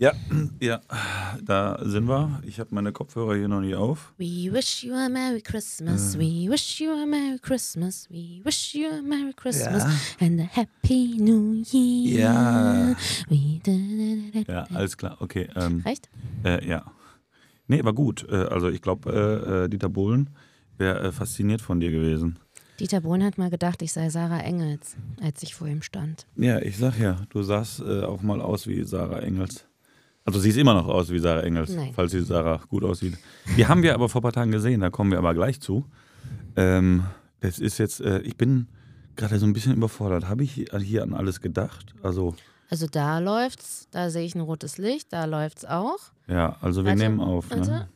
Ja, ja, da sind wir. Ich habe meine Kopfhörer hier noch nicht auf. We wish you a Merry Christmas, Äh. we wish you a Merry Christmas, we wish you a Merry Christmas Ja. and a Happy New Year. Ja. Ja, alles klar. Okay. Ähm, Reicht? äh, ja. Nee, war gut. Äh, also ich glaube, äh, äh, Dieter Bohlen wäre äh, fasziniert von dir gewesen. Dieter Bohlen hat mal gedacht, ich sei Sarah Engels, als ich vor ihm stand. Ja, ich sag ja, du sahst auch mal aus wie Sarah Engels. Also siehst immer noch aus wie Sarah Engels, Nein. falls sie Sarah gut aussieht. Die haben wir aber vor ein paar Tagen gesehen, da kommen wir aber gleich zu. Ähm, das ist jetzt, äh, ich bin gerade so ein bisschen überfordert. Habe ich hier an alles gedacht? Also, Also da läuft's, da sehe ich ein rotes Licht, da läuft's auch. ja, also wir Warte, nehmen auf. warte. Ne?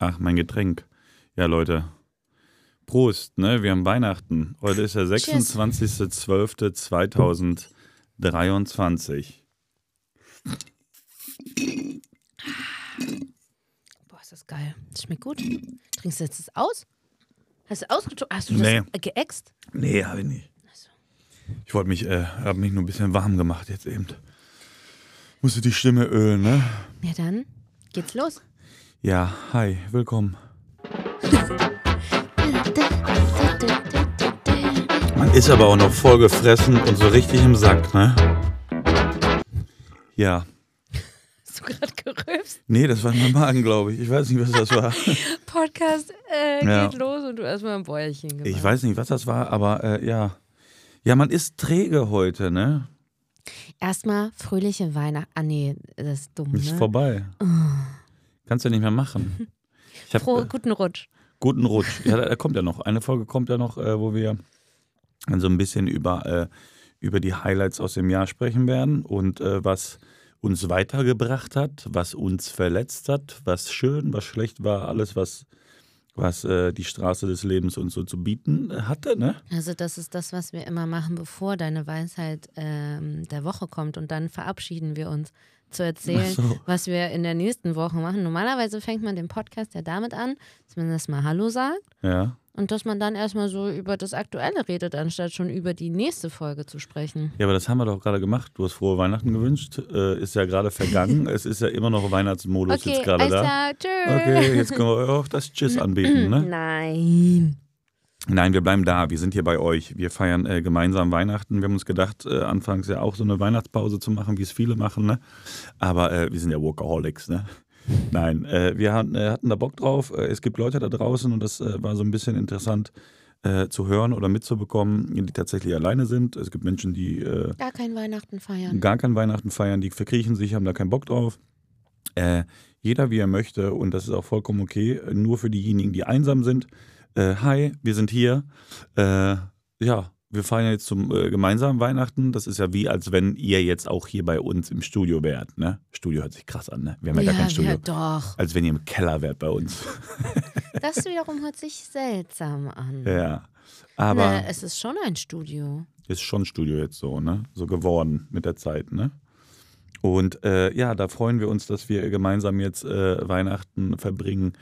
Ach, mein Getränk. Ja, Leute. Prost, ne? Wir haben Weihnachten. Heute ist der 26.12.2023. Boah, ist das geil. Das schmeckt gut. Trinkst du jetzt das aus? Hast du ausgetrunken? Hast du das Nee. äh, geäxt? Nee, habe ich nicht. Ich wollte mich, äh, habe mich nur ein bisschen warm gemacht jetzt eben. Musste die Stimme ölen, ne? Ja, dann geht's los. Ja, hi, willkommen. Man ist aber auch noch voll gefressen und so richtig im Sack, ne? Ja. Hast du gerade gerülpst? Nee, das war mein Magen, glaube ich. Ich weiß nicht, was das war. Podcast äh, Ja. geht los und du erstmal ein Bäuerchen gemacht. Ich weiß nicht, was das war, aber äh, ja. Ja, man ist träge heute, ne? Erstmal fröhliche Weihnachten. Ah, nee, das ist dumm. Ist Ne? vorbei. Kannst du nicht mehr machen. Ich hab, Froh, äh, guten Rutsch. Guten Rutsch. Ja, da, da kommt ja noch. Eine Folge kommt ja noch, äh, wo wir dann so ein bisschen über, äh, über die Highlights aus dem Jahr sprechen werden und äh, was uns weitergebracht hat, was uns verletzt hat, was schön, was schlecht war, alles, was, was äh, die Straße des Lebens uns so zu bieten hatte. Ne? Also, das ist das, was wir immer machen, bevor deine Weisheit ähm, der Woche kommt. Und dann verabschieden wir uns zu erzählen, so. was wir in der nächsten Woche machen. Normalerweise fängt man den Podcast ja damit an, dass man erstmal Hallo sagt Ja. Und dass man dann erstmal so über das Aktuelle redet, anstatt schon über die nächste Folge zu sprechen. ja, aber das haben wir doch gerade gemacht. Du hast frohe Weihnachten gewünscht. Äh, ist ja gerade vergangen. es ist ja immer noch Weihnachtsmodus Okay, jetzt gerade da. klar, tschüss. Okay, jetzt können wir auch das Tschüss anbieten. Ne? Nein. Nein, wir bleiben da. Wir sind hier bei euch. Wir feiern äh, gemeinsam Weihnachten. Wir haben uns gedacht, äh, anfangs ja auch so eine Weihnachtspause zu machen, wie es viele machen. Ne? Aber äh, wir sind ja Workaholics. Ne? Nein, äh, wir hatten, äh, hatten da Bock drauf. Äh, es gibt Leute da draußen und das äh, war so ein bisschen interessant äh, zu hören oder mitzubekommen, die tatsächlich alleine sind. Es gibt Menschen, die äh, Gar kein Weihnachten feiern. gar kein Weihnachten feiern, die verkriechen sich, haben da keinen Bock drauf. Jeder wie er möchte und das ist auch vollkommen okay. Nur für diejenigen, die einsam sind. Hi, wir sind hier. Ja, wir feiern jetzt zum äh, gemeinsamen Weihnachten. Das ist ja wie, als wenn ihr jetzt auch hier bei uns im Studio wärt. Ne? Studio hört sich krass an, ne? Wir haben ja, gar kein Studio. ja, doch. Als wenn ihr im Keller wärt bei uns. Das wiederum hört sich seltsam an. ja. Aber Na, es ist schon ein Studio. ist schon Studio jetzt so, ne? So geworden mit der Zeit, ne? Und äh, ja, da freuen wir uns, dass wir gemeinsam jetzt äh, Weihnachten verbringen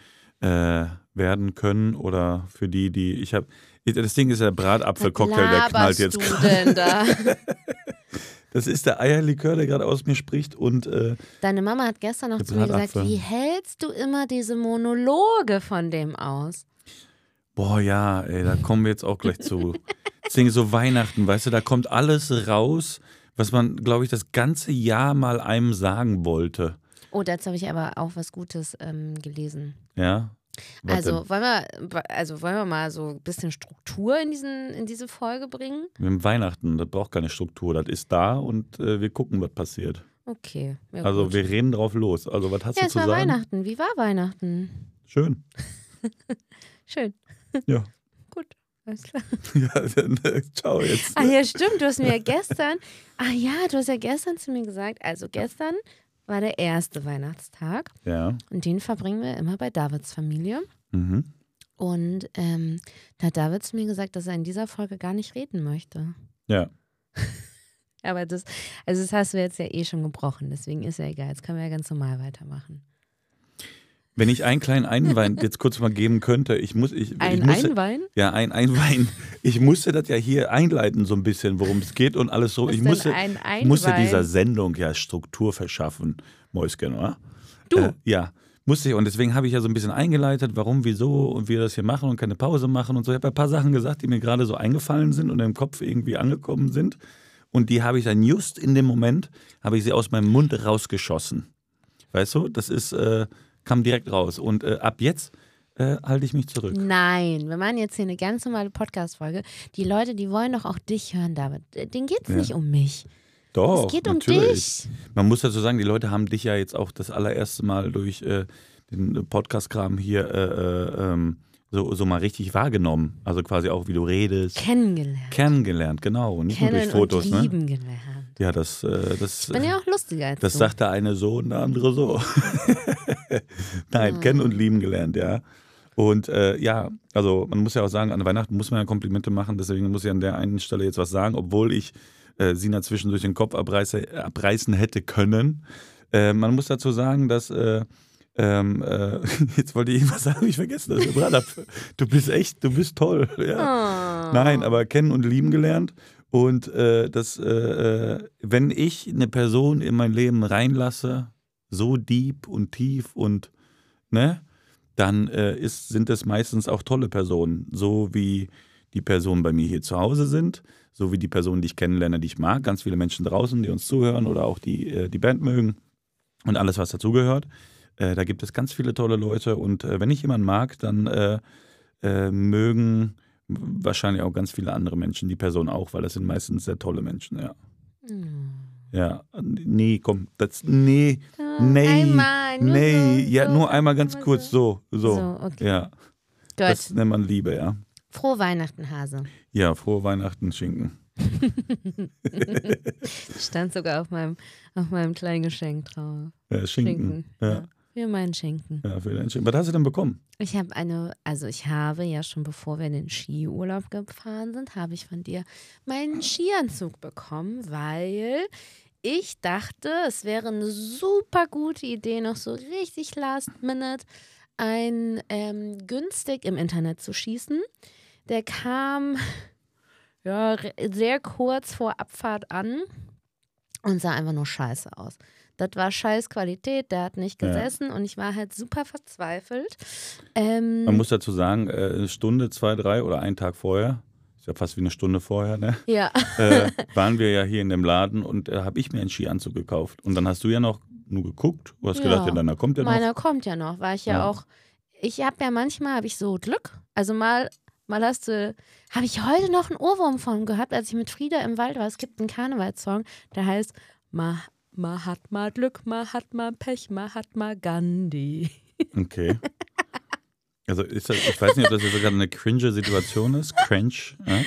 äh, werden können. Oder für die, die ich habe. Das Ding ist der Bratapfelcocktail, der knallt jetzt gerade. da? Das ist der Eierlikör, der gerade aus mir spricht. Und äh, Deine Mama hat gestern noch zu mir gesagt, wie hältst du immer diese Monologe von dem aus? boah, ja, ey, da kommen wir jetzt auch gleich zu. Das Ding ist so Weihnachten, weißt du, da kommt alles raus, was man, glaube ich, das ganze Jahr mal einem sagen wollte. Oh, dazu habe ich aber auch was Gutes ähm, gelesen. Ja. Was also denn? wollen, wir, also wollen wir mal so ein bisschen Struktur in, diesen, in diese Folge bringen? Wir haben Weihnachten, das braucht keine Struktur, das ist da und äh, wir gucken, was passiert. Okay. Ja, Also gut. wir reden drauf los. Also was hast ja, du es zu war sagen? Weihnachten. Wie war Weihnachten? Schön. Schön. Ja. Gut. Alles klar. ja dann, äh, ciao jetzt. Ah ja, stimmt. Du hast mir ja gestern, ah ja, du hast ja gestern zu mir gesagt, also gestern war der erste Weihnachtstag Ja. und den verbringen wir immer bei Davids Familie. Mhm. Und ähm, da hat David zu mir gesagt, dass er in dieser Folge gar nicht reden möchte. Ja. Aber das, also das hast du jetzt ja eh schon gebrochen, deswegen ist ja egal. Jetzt können wir ja ganz normal weitermachen. Wenn ich einen kleinen Einwein jetzt kurz mal geben könnte, ich muss. Ich, Ein ich musste, Einwein? Ja, ein Einwein. Ich musste das ja hier einleiten, so ein bisschen, worum es geht und alles so. Was ich musste, ein musste dieser Sendung ja Struktur verschaffen, Mäuschen, oder? Du? Äh, ja, musste ich. Und deswegen habe ich ja so ein bisschen eingeleitet, warum, wieso und wie wir das hier machen und keine Pause machen und so. Ich habe ein paar Sachen gesagt, die mir gerade so eingefallen sind und im Kopf irgendwie angekommen sind. Und die habe ich dann just in dem Moment, habe ich sie aus meinem Mund rausgeschossen. Weißt du, das ist, äh, kam direkt raus. Und äh, ab jetzt äh, halte ich mich zurück. Nein, wir machen jetzt hier eine ganz normale Podcast-Folge. Die Leute, die wollen doch auch dich hören, David. Denen geht es Ja. nicht um mich. Doch, es geht um natürlich. dich. Man muss dazu sagen, die Leute haben dich ja jetzt auch das allererste Mal durch äh, den Podcast-Kram hier äh, äh, ähm, so, so mal richtig wahrgenommen. Also quasi auch, wie du redest. Kennengelernt. Kennengelernt, genau. Und nicht nur Kennen durch Fotos, und ne? lieben gelernt. Ja, das, äh, das, Ich bin ja auch lustiger als das du. sagt der eine so und der andere so. Nein, Ah. kennen und lieben gelernt, ja. Und äh, ja, also man muss ja auch sagen, an Weihnachten muss man ja Komplimente machen, deswegen muss ich an der einen Stelle jetzt was sagen, obwohl ich äh, Sina zwischendurch den Kopf abreiße, abreißen hätte können. Äh, man muss dazu sagen, dass äh, ähm, äh, jetzt wollte ich irgendwas sagen, hab ich vergessen. Das du bist echt, du bist toll. Ja. Oh. Nein, aber kennen und lieben gelernt. Und äh, das, äh, äh, wenn ich eine Person in mein Leben reinlasse, so deep und tief und ne, dann äh, ist, sind es meistens auch tolle Personen, so wie die Personen bei mir hier zu Hause sind, so wie die Personen, die ich kennenlerne, die ich mag, ganz viele Menschen draußen, die uns zuhören oder auch die äh, die Band mögen und alles, was dazugehört. Äh, da gibt es ganz viele tolle Leute. Und äh, wenn ich jemanden mag, dann äh, mögen wahrscheinlich auch ganz viele andere Menschen die Person auch, weil das sind meistens sehr tolle Menschen, ja. Hm. Ja, nee, komm, das, nee, nee, Einmal, nee, so, ja, so, nur einmal ganz einmal kurz, so, so, So, okay. ja, Gut. das nennt man Liebe, ja. Frohe Weihnachten, Hase. Ja, frohe Weihnachten, Schinken. Stand sogar auf meinem, auf meinem kleinen Geschenk drauf. Ja, Schinken. Ja, Ja. Für meinen Schinken. ja, für den Schinken. Was hast du denn bekommen? Ich habe eine, also ich habe ja schon bevor wir in den Skiurlaub gefahren sind, habe ich von dir meinen Skianzug bekommen, weil ich dachte, es wäre eine super gute Idee, noch so richtig last minute ein ähm, günstig im Internet zu schießen. Der kam ja sehr kurz vor Abfahrt an und sah einfach nur scheiße aus. Das war scheiß Qualität, der hat nicht Ja. gesessen und ich war halt super verzweifelt. Ähm, Man muss dazu sagen, äh, eine Stunde, zwei, drei oder einen Tag vorher, ist ja fast wie eine Stunde vorher, ne? ja, äh, waren wir ja hier in dem Laden und äh, habe ich mir einen Skianzug gekauft. Und dann hast du ja noch nur geguckt, du hast Ja. gedacht, ja, deiner kommt ja noch. meiner kommt ja noch, war ich ja, Ja. auch. Ich habe ja manchmal habe ich so Glück. Also mal, mal hast du, habe ich heute noch einen Ohrwurm von gehabt, als ich mit Frieda im Wald war. Es gibt einen Karnevalssong, der heißt Ma, Mahatma Glück, Mahatma Pech, Mahatma Gandhi. Okay. Also ist das, ich weiß nicht, ob das jetzt sogar eine cringe Situation ist, cringe, äh?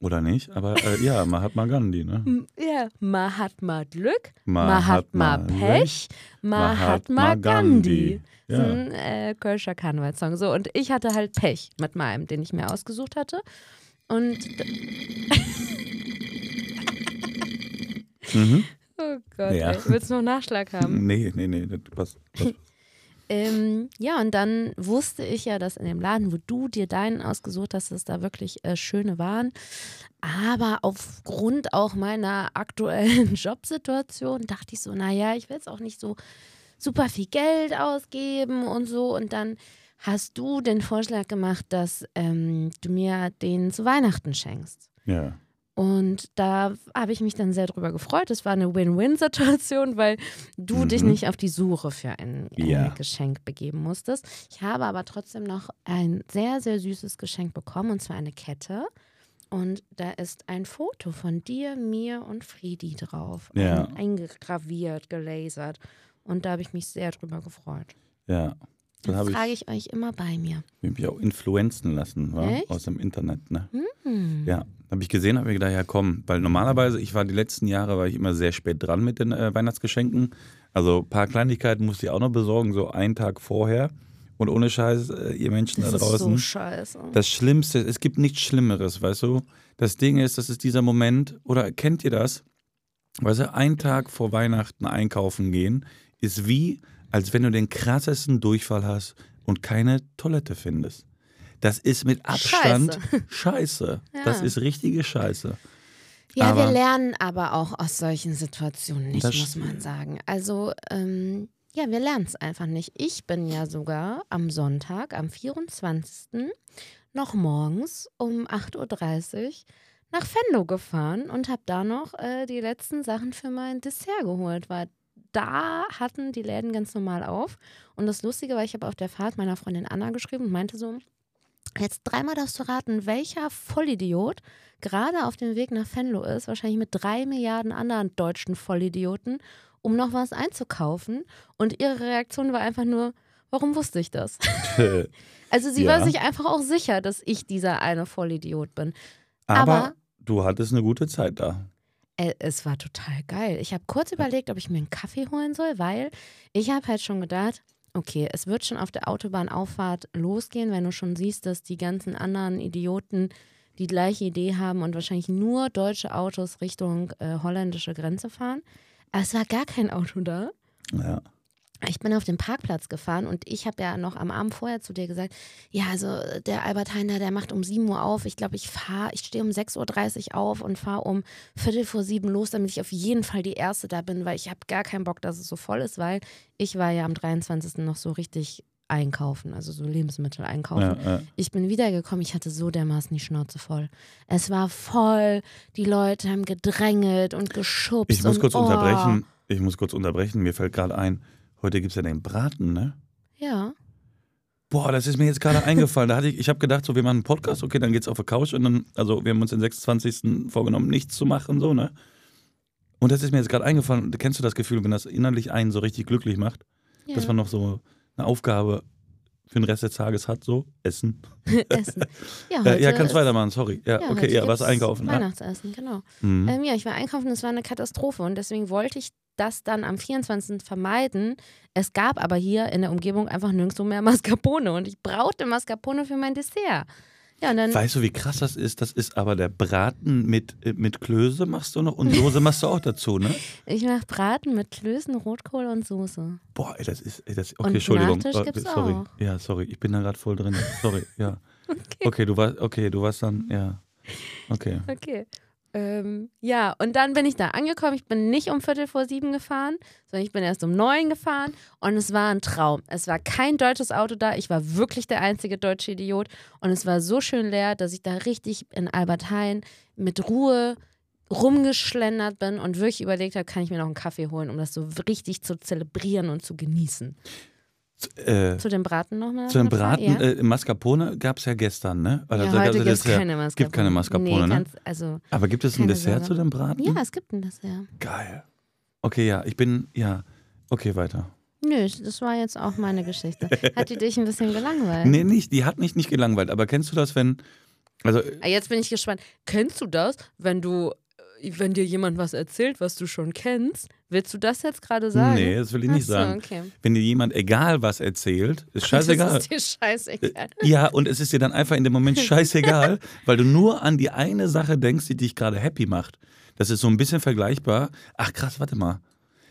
oder nicht, aber äh, ja, Mahatma Gandhi, ne? Ja, Mahatma Glück, Mahatma Mahatma Pech, Mahatma Mahatma Gandhi. Gandhi. Das ist Ja. ein äh, Kölscher Karnevalssong. So, und ich hatte halt Pech mit meinem, den ich mir ausgesucht hatte. Und Mhm. Oh Gott, Ja. ey. willst du noch Nachschlag haben? Nee, nee, nee, das passt. passt. ähm, ja, und dann wusste ich ja, dass in dem Laden, wo du dir deinen ausgesucht hast, dass da wirklich äh, schöne waren. Aber aufgrund auch meiner aktuellen Jobsituation dachte ich so, naja, ich will jetzt auch nicht so super viel Geld ausgeben und so. Und dann hast du den Vorschlag gemacht, dass ähm, du mir den zu Weihnachten schenkst. Ja. Und da habe ich mich dann sehr drüber gefreut. Es war eine Win-Win-Situation, weil du Mhm. dich nicht auf die Suche für ein äh, Ja. Geschenk begeben musstest. Ich habe aber trotzdem noch ein sehr, sehr süßes Geschenk bekommen, und zwar eine Kette. Und da ist ein Foto von dir, mir und Friedi drauf. Ja. Ein, eingegraviert, gelasert. Und da habe ich mich sehr drüber gefreut. Ja. Dann Das trage ich ich euch immer bei mir. mich auch influenzen lassen, wa? Aus dem Internet, ne? Hm. Ja, habe ich gesehen, habe mir gedacht, ja komm, weil normalerweise, ich war die letzten Jahre, war ich immer sehr spät dran mit den äh, Weihnachtsgeschenken. Also ein paar Kleinigkeiten musste ich auch noch besorgen, so einen Tag vorher. Und ohne Scheiß, äh, ihr Menschen Das da ist so draußen. scheiße. das Schlimmste, es gibt nichts Schlimmeres, weißt du? Das Ding ist, das ist dieser Moment, oder kennt ihr das? Weißt du, einen Tag vor Weihnachten einkaufen gehen, ist wie, als wenn du den krassesten Durchfall hast und keine Toilette findest. Das ist mit Abstand Scheiße. Ja. Das ist richtige Scheiße. Ja, wir Aber- lernen aber auch aus solchen Situationen nicht, muss man sagen. Also, ähm, ja, wir lernen es einfach nicht. Ich bin ja sogar am Sonntag, am 24. noch morgens um 8.30 Uhr nach Venlo gefahren und habe da noch äh, die letzten Sachen für mein Dessert geholt, weil da hatten die Läden ganz normal auf. Und das Lustige war, ich habe auf der Fahrt meiner Freundin Anna geschrieben und meinte so, jetzt dreimal darfst du raten, welcher Vollidiot gerade auf dem Weg nach Venlo ist, wahrscheinlich mit drei Milliarden anderen deutschen Vollidioten, um noch was einzukaufen. Und ihre Reaktion war einfach nur, warum wusste ich das? Also sie Ja. war sich einfach auch sicher, dass ich dieser eine Vollidiot bin. Aber, Aber- du hattest eine gute Zeit da. Äh, Es war total geil. Ich habe kurz überlegt, ob ich mir einen Kaffee holen soll, weil ich habe halt schon gedacht, okay, es wird schon auf der Autobahnauffahrt losgehen, wenn du schon siehst, dass die ganzen anderen Idioten die gleiche Idee haben und wahrscheinlich nur deutsche Autos Richtung äh, holländische Grenze fahren. Aber es war gar kein Auto da. Ja. Ich bin auf den Parkplatz gefahren und ich habe ja noch am Abend vorher zu dir gesagt, ja, also äh, der Albert Heiner, der macht um 7 Uhr auf. Ich glaube, ich fahre, ich stehe um 6.30 Uhr auf und fahre um Viertel vor sieben los, damit ich auf jeden Fall die Erste da bin, weil ich habe gar keinen Bock, dass es so voll ist, weil ich war ja am 23. noch so richtig einkaufen, also so Lebensmittel einkaufen. Ja, ja. Ich bin wiedergekommen, ich hatte so dermaßen die Schnauze voll. Es war voll, die Leute haben gedrängelt und geschubst. Ich muss kurz oh. unterbrechen. Ich muss kurz unterbrechen. Mir fällt gerade ein, heute gibt es ja den Braten, ne? Ja. Boah, das ist mir jetzt gerade eingefallen. Da hatte ich, ich habe gedacht, so, wir machen einen Podcast, okay, dann geht's auf die Couch und dann, also wir haben uns den 26. vorgenommen, nichts zu machen, so, ne? Und das ist mir jetzt gerade eingefallen. Kennst du das Gefühl, wenn das innerlich einen so richtig glücklich macht, ja. dass man noch so eine Aufgabe für den Rest des Tages hat, so Essen? Essen. Ja, Äh, ja, heute kannst weitermachen, sorry. Ja, Ja, okay, heute ja, was einkaufen. Ja. Weihnachtsessen, genau. Mhm. Ähm, ja, ich war einkaufen, das war eine Katastrophe und deswegen wollte ich das dann am 24. vermeiden. Es gab aber hier in der Umgebung einfach nirgendwo mehr Mascarpone und ich brauchte Mascarpone für mein Dessert. Ja, Weißt du, wie krass das ist? Das ist aber der Braten mit, äh, mit Klöße machst du noch und Soße machst du auch dazu, ne? ich mache Braten mit Klößen, Rotkohl und Soße. Boah, ey, das ist, ey, das, okay, Und Entschuldigung. Nachtisch Äh, gibt's sorry. auch. Ja, sorry, ich bin da gerade voll drin. Sorry, ja. Okay. du warst, okay, du warst dann, ja. Okay. Okay. Ähm, ja, und dann bin ich da angekommen. Ich bin nicht um Viertel vor sieben gefahren, sondern ich bin erst um neun gefahren und es war ein Traum. Es war kein deutsches Auto da. Ich war wirklich der einzige deutsche Idiot und es war so schön leer, dass ich da richtig in Albert Heijn mit Ruhe rumgeschlendert bin und wirklich überlegt habe, kann ich mir noch einen Kaffee holen, um das so richtig zu zelebrieren und zu genießen. Äh, Zu dem Braten noch mal? zu dem? Braten, Ja, äh, Mascarpone gab es ja gestern, ne? Oder ja also, heute also gibt es Dessert. keine Mascarpone. Gibt keine Mascarpone, nee, ne? ganz, also, Aber gibt es ein Dessert Sorge. zu dem Braten? ja, es gibt ein Dessert. Geil. Okay, ja, ich bin, ja. Okay, weiter. Nö, das war jetzt auch meine Geschichte. Hat die dich ein bisschen gelangweilt? Nee, nicht, die hat mich nicht gelangweilt. Aber kennst du das, wenn, also Ah, Jetzt bin ich gespannt. Kennst du das, wenn du, äh, wenn dir jemand was erzählt, was du schon kennst? Willst du das jetzt gerade sagen? Nee, das will ich nicht so, sagen. Okay. Wenn dir jemand egal was erzählt, ist scheißegal. Das ist dir scheißegal. Ja, und es ist dir dann einfach in dem Moment scheißegal, weil du nur an die eine Sache denkst, die dich gerade happy macht. Das ist so ein bisschen vergleichbar. Ach krass, warte mal.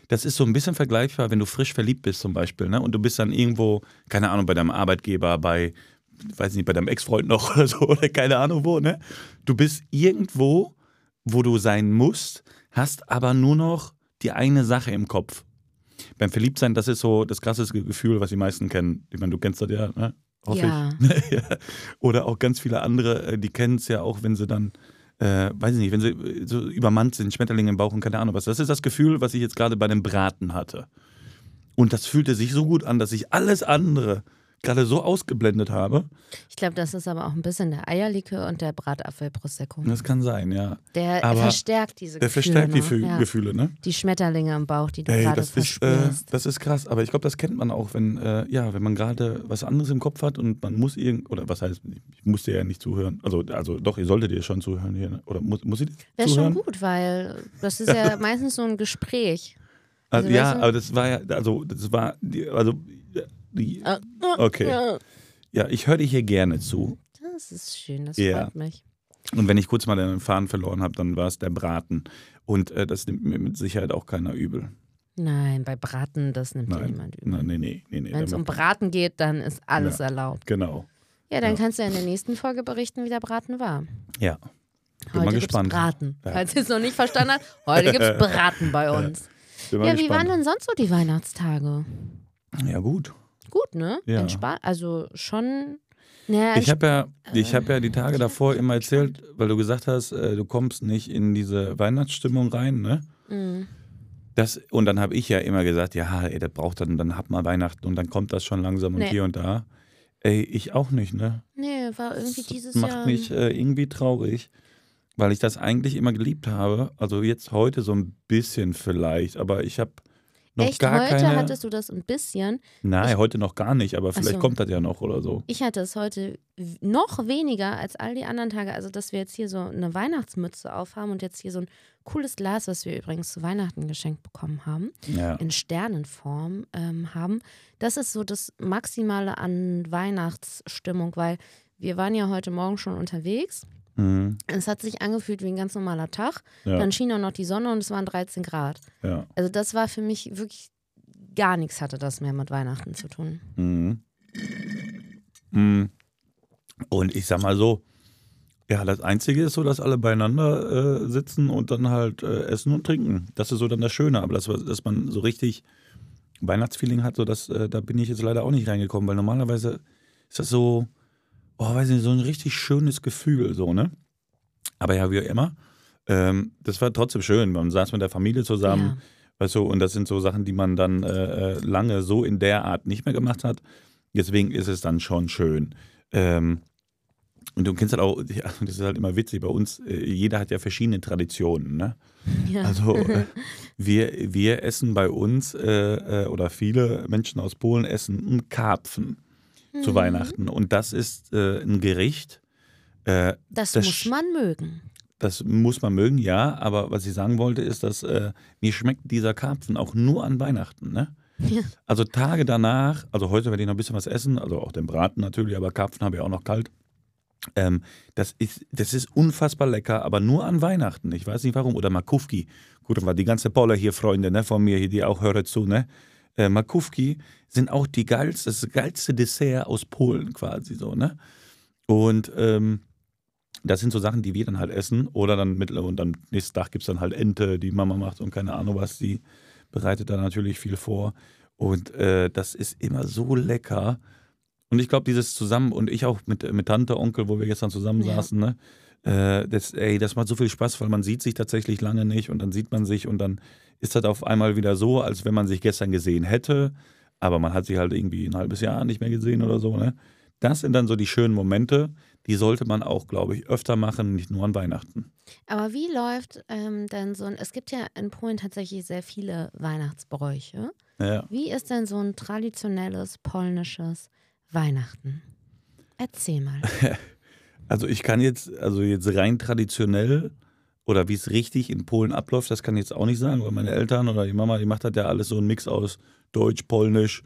Das ist so ein bisschen vergleichbar, wenn du frisch verliebt bist zum Beispiel, ne? Und du bist dann irgendwo, keine Ahnung, bei deinem Arbeitgeber, bei, weiß nicht, bei deinem Ex-Freund noch oder so, oder keine Ahnung wo, ne? Du bist irgendwo, wo du sein musst, hast aber nur noch die eine Sache im Kopf. Beim Verliebtsein, das ist so das krasseste Gefühl, was die meisten kennen. Ich meine, du kennst das ja, ne? Hoffe Ja. ich. ja. Oder auch ganz viele andere, äh, die kennen es ja auch, wenn sie dann, äh, weiß ich nicht, wenn sie äh, so übermannt sind, Schmetterlinge im Bauch und keine Ahnung was. Das ist das Gefühl, was ich jetzt gerade bei dem Braten hatte. Und das fühlte sich so gut an, dass ich alles andere gerade so ausgeblendet habe. Ich glaube, das ist aber auch ein bisschen der Eierlikör und der Bratapfel-Prosecco. Das kann sein, ja. Der Aber verstärkt diese Der Gefühle. verstärkt die ne? Ja. Gefühle, ne? Die Schmetterlinge im Bauch, die du Ey, gerade das ist, äh, das ist krass, aber ich glaube, das kennt man auch, wenn, äh, ja, wenn man gerade was anderes im Kopf hat und man muss irgend, oder was heißt, ich muss dir ja nicht zuhören. Also, also doch, ihr solltet dir schon zuhören hier, ne? oder muss, muss ich Wäre schon gut, weil das ist ja meistens so ein Gespräch. Also, Also, ja, aber das war ja, also das war, also okay. Ja. Ich höre dir hier gerne zu. Das ist schön, das Ja. freut mich. Und wenn ich kurz mal den Faden verloren habe, dann war es der Braten. Und äh, das nimmt mir mit Sicherheit auch keiner übel. Nein, bei Braten, das nimmt Nein. niemand übel. Nein, nee, nee, nee. nee. Wenn es um Braten geht, dann ist alles Ja. erlaubt. Genau. Ja, dann Ja. kannst du ja in der nächsten Folge berichten, wie der Braten war. Ja. Bin mal Heute gespannt. gibt's Braten. Ja. Falls ihr es noch nicht verstanden habt, heute gibt es Braten bei uns. Mal Ja, wie waren gespannt. denn sonst so die Weihnachtstage? Ja, gut. Gut, ne? Ja. Entspannt. Also schon. Naja, Ich habe ja, ich hab ja die Tage davor immer erzählt, weil du gesagt hast, äh, du kommst nicht in diese Weihnachtsstimmung rein, ne? Mhm. Das, und dann habe ich ja immer gesagt, ja, ey, das braucht dann, dann hat man Weihnachten und dann kommt das schon langsam und Nee. hier und da. Ey, ich auch nicht, ne? Nee, war irgendwie dieses das macht Jahr. mich äh, irgendwie traurig, weil ich das eigentlich immer geliebt habe. Also jetzt heute so ein bisschen vielleicht, aber ich habe noch Echt, gar heute keine. hattest du das ein bisschen. Nein, ich- heute noch gar nicht, aber vielleicht so. kommt das ja noch oder so. Ich hatte es heute noch weniger als all die anderen Tage. Also, dass wir jetzt hier so eine Weihnachtsmütze aufhaben und jetzt hier so ein cooles Glas, was wir übrigens zu Weihnachten geschenkt bekommen haben, Ja. in Sternenform ähm, haben. Das ist so das Maximale an Weihnachtsstimmung, weil wir waren ja heute Morgen schon unterwegs. Mhm. Es hat sich angefühlt wie ein ganz normaler Tag. Ja. Dann schien auch noch die Sonne und es waren 13 Grad. ja. Also das war für mich wirklich gar nichts hatte das mehr mit Weihnachten zu tun. Mhm. Mhm. Und ich sag mal so, ja, das Einzige ist so, dass alle beieinander äh, sitzen und dann halt äh, essen und trinken. Das ist so dann das Schöne, aber das, dass man so richtig Weihnachtsfeeling hat, so dass, äh, da bin ich jetzt leider auch nicht reingekommen, weil normalerweise ist das so, oh, weiß nicht, so ein richtig schönes Gefühl, so, ne? Aber ja, wie immer, ähm, das war trotzdem schön. Man saß mit der Familie zusammen, Weißt du, und das sind so Sachen, die man dann äh, äh, lange so in der Art nicht mehr gemacht hat. Deswegen ist es dann schon schön. Ähm, und du kennst halt auch, ja, das ist halt immer witzig bei uns, äh, jeder hat ja verschiedene Traditionen. Ne? Ja. Also äh, wir, wir essen bei uns, äh, äh, oder viele Menschen aus Polen essen einen Karpfen zu Mhm. Weihnachten. Und das ist äh, ein Gericht, äh, Das, das muss man mögen. das muss man mögen, ja, aber was ich sagen wollte, ist, dass äh, mir schmeckt dieser Karpfen auch nur an Weihnachten. Ne? Ja. Also Tage danach, also heute werde ich noch ein bisschen was essen, also auch den Braten natürlich, aber Karpfen habe ich auch noch kalt. Ähm, das, ist, das ist unfassbar lecker, aber nur an Weihnachten. Ich weiß nicht warum. Oder Makówki. Gut, war die ganze Polle hier, Freunde ne, von mir, die auch hören zu. Ne? Äh, Makówki sind auch die geilste, das geilste Dessert aus Polen quasi so. Ne? Und ähm, das sind so Sachen, die wir dann halt essen. Oder dann mit, und am nächsten Tag gibt es dann halt Ente, die Mama macht und keine Ahnung was. Die bereitet da natürlich viel vor. Und äh, das ist immer so lecker. Und ich glaube, dieses Zusammen und ich auch mit, mit Tante, Onkel, wo wir gestern zusammen Ja. saßen, ne? Äh, das, ey, das macht so viel Spaß, weil man sieht sich tatsächlich lange nicht und dann sieht man sich und dann ist das auf einmal wieder so, als wenn man sich gestern gesehen hätte, aber man hat sich halt irgendwie ein halbes Jahr nicht mehr gesehen oder so, ne? Das sind dann so die schönen Momente, die sollte man auch, glaube ich, öfter machen, nicht nur an Weihnachten. Aber wie läuft ähm, denn so ein, es gibt ja in Polen tatsächlich sehr viele Weihnachtsbräuche. Ja. Wie ist denn so ein traditionelles polnisches Weihnachten? Erzähl mal. Also ich kann jetzt, also jetzt rein traditionell oder wie es richtig in Polen abläuft, das kann ich jetzt auch nicht sagen, weil meine Eltern oder die Mama, die macht halt ja alles so ein Mix aus Deutsch, Polnisch,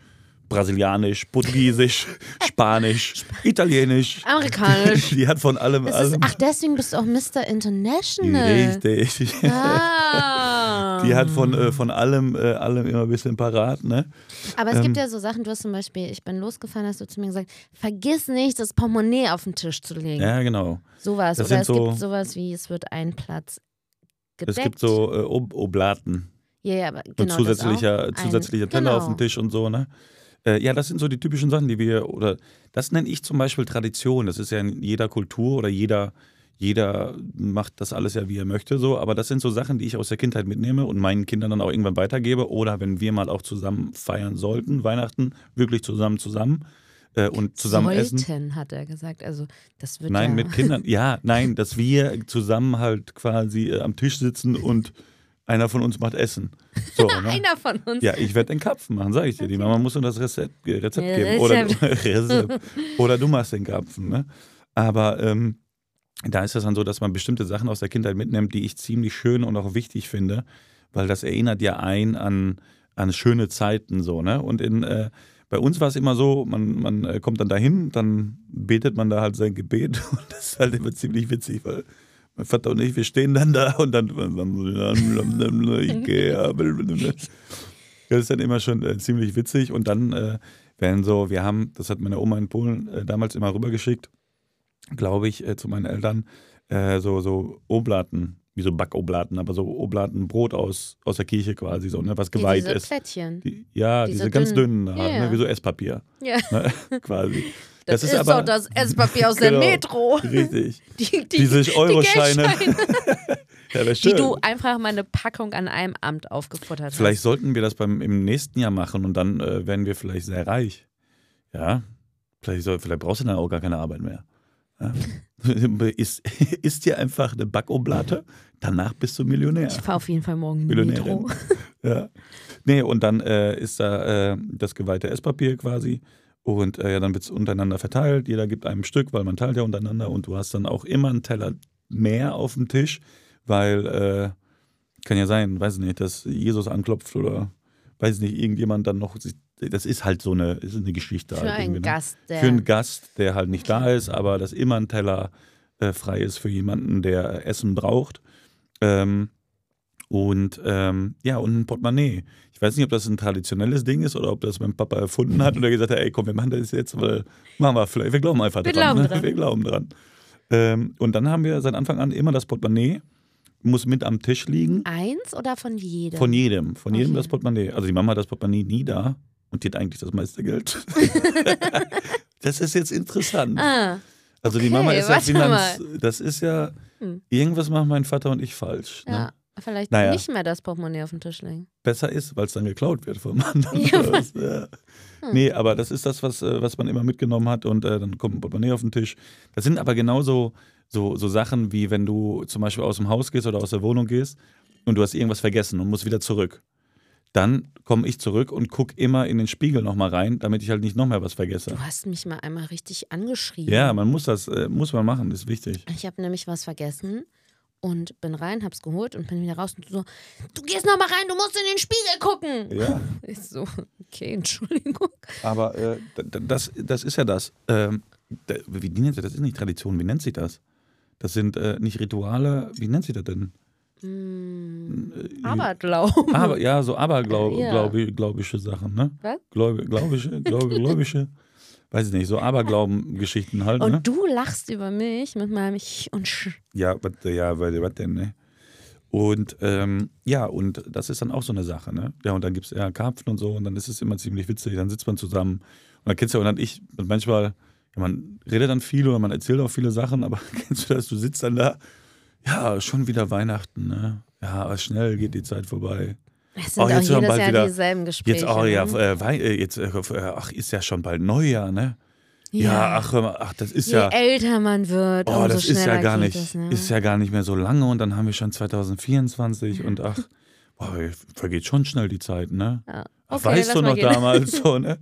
Brasilianisch, Portugiesisch, Spanisch, Italienisch. Amerikanisch. Die hat von allem, Das ist, allem. ach, deswegen bist du auch Mr. International. Richtig. Ah. Die hat von, äh, von allem, äh, allem immer ein bisschen parat, ne? Aber es ähm, gibt ja so Sachen, du hast zum Beispiel, ich bin losgefahren, hast du zu mir gesagt, vergiss nicht, das Portemonnaie auf den Tisch zu legen. Ja, genau. Sowas. Das Oder es so- gibt sowas wie, es wird ein Platz gedeckt. Es gibt so äh, Ob Oblaten. ja, ja, aber und genau zusätzlicher, auch. Ein- zusätzlicher Teller auf genau. dem Tisch und so, ne? Äh, ja, das sind so die typischen Sachen, die wir, oder das nenne ich zum Beispiel Tradition. Das ist ja in jeder Kultur oder jeder, jeder macht das alles ja, wie er möchte, so. Aber das sind so Sachen, die ich aus der Kindheit mitnehme und meinen Kindern dann auch irgendwann weitergebe. Oder wenn wir mal auch zusammen feiern sollten, Weihnachten, wirklich zusammen, zusammen äh, und zusammen essen. Sollten, hat er gesagt. Also, das wird Nein, ja mit Kindern. Ja, nein, dass wir zusammen halt quasi äh, am Tisch sitzen und einer von uns macht Essen. So, ne? Einer von uns. Ja, ich werde den Karpfen machen, sage ich dir. Die Mama muss uns das Rezept, Rezept geben. Oder. Rezept. Oder du machst den Karpfen. Ne? Aber ähm, da ist es dann so, dass man bestimmte Sachen aus der Kindheit mitnimmt, die ich ziemlich schön und auch wichtig finde, weil das erinnert ja ein an, an schöne Zeiten so. Ne? Und in, äh, bei uns war es immer so, man, man äh, kommt dann dahin, dann betet man da halt sein Gebet und das ist halt immer ziemlich witzig, weil mein Vater und ich, wir stehen dann da und dann, Das ist dann immer schon äh, ziemlich witzig. Und dann äh, werden so, wir haben, das hat meine Oma in Polen äh, damals immer rübergeschickt, glaube ich, äh, zu meinen Eltern, äh, so, so Oblaten, wie so Backoblaten, aber so Oblaten Brot aus, aus der Kirche quasi, so, ne, was geweiht diese ist. Plättchen. Die, ja, diese, Diese ganz dünnen. dünnen, ja. ne, wie so Esspapier, Ja, ne, quasi. das, ist, aber doch das Esspapier aus der Genau. Metro. richtig. Die, die, Diese die Euroscheine. Geldscheine, Ja, die du einfach mal eine Packung an einem Amt aufgefuttert Vielleicht hast. sollten wir das beim, im nächsten Jahr machen und dann äh, werden wir vielleicht sehr reich. Ja, vielleicht, soll, vielleicht brauchst du dann auch gar keine Arbeit mehr. Ist, ist dir einfach eine Backoblate, danach bist du Millionär. Ich fahre auf jeden Fall morgen in die. Metro. Ja. Nee, und dann äh, ist da äh, das geweihte Esspapier quasi. Und äh, ja, dann wird es untereinander verteilt. Jeder gibt einem Stück, weil man teilt ja untereinander. Und du hast dann auch immer einen Teller mehr auf dem Tisch, weil äh, kann ja sein, weiß nicht, dass Jesus anklopft oder weiß nicht, irgendjemand dann noch. Das ist halt so eine, ist eine Geschichte. Für halt einen ne? Gast, der. Für einen Gast, der halt nicht da ist, aber dass immer ein Teller äh, frei ist für jemanden, der Essen braucht. Ähm, und ähm, ja, und ein Portemonnaie. Ich weiß nicht, ob das ein traditionelles Ding ist oder ob das mein Papa erfunden hat oder gesagt hat, ey, komm, wir machen das jetzt, weil machen wir vielleicht, wir glauben einfach Wir dran. glauben ne? dran. Wir glauben dran. Ähm, und dann haben wir seit Anfang an immer das Portemonnaie, muss mit am Tisch liegen. Eins oder von jedem? Von jedem, von jedem Okay. das Portemonnaie. Also die Mama hat das Portemonnaie nie da und die hat eigentlich das meiste Geld. das ist jetzt interessant. Ah, Also die okay, Mama ist ja Finanz. Das ist ja, Hm. irgendwas machen mein Vater und ich falsch. Ne? ja. Vielleicht Naja. nicht mehr das Portemonnaie auf den Tisch legen. Besser ist, weil es dann geklaut wird vom anderen. Ja, Das, ja. Hm. Nee, aber das ist das, was, äh, was man immer mitgenommen hat und äh, dann kommt ein Portemonnaie auf den Tisch. Das sind aber genauso so, so Sachen, wie wenn du zum Beispiel aus dem Haus gehst oder aus der Wohnung gehst und du hast irgendwas vergessen und musst wieder zurück. Dann komme ich zurück und gucke immer in den Spiegel nochmal rein, damit ich halt nicht noch mehr was vergesse. Du hast mich mal einmal richtig angeschrieben. Ja, man muss das, äh, muss man machen, ist wichtig. Ich habe nämlich was vergessen und bin rein, hab's geholt und bin wieder raus und du so, du gehst noch mal rein, du musst in den Spiegel gucken. Ja. Ich so, okay, Entschuldigung. Aber äh, das, das ist ja das. Ähm, wie nennt sich das? Das ist nicht Tradition. Wie nennt sich das? Das sind äh, nicht Rituale. Wie nennt sich das denn? Hm, Aberglauben. Aber, ja, so aberglaubische Ja. glaub, glaubische Sachen, ne? Was? Glaubische, glaube, gläubische, weiß ich nicht, so Aberglauben-Geschichten halt, Und ne? du lachst über mich mit meinem Ich und Sch. Ja, was ja, weil- was denn, ne? Und ähm, ja, und das ist dann auch so eine Sache, ne? Ja, und dann gibt es ja Karpfen und so und dann ist es immer ziemlich witzig, dann sitzt man zusammen und dann kennst du ja, und dann ich, und manchmal, ja, man redet dann viel oder man erzählt auch viele Sachen, aber kennst du das, du sitzt dann da, ja, schon wieder Weihnachten, ne? Ja, aber schnell geht die Zeit vorbei. Es sind Oh, auch jetzt hören jedes bald Jahr wieder- dieselben Gespräche. Jetzt, oh ja, äh, Wei- äh, jetzt, äh, ach, ist ja schon bald Neujahr, ne? Ja, ach, hör mal, ach, das ist Je ja. älter man wird, Oh, das ist ja gar nicht, es, ne? ist ja gar nicht mehr so lange und dann haben wir schon 2024 und ach, boah, vergeht schon schnell die Zeit, ne? Ja. Okay, weißt du noch gehen. damals so, ne?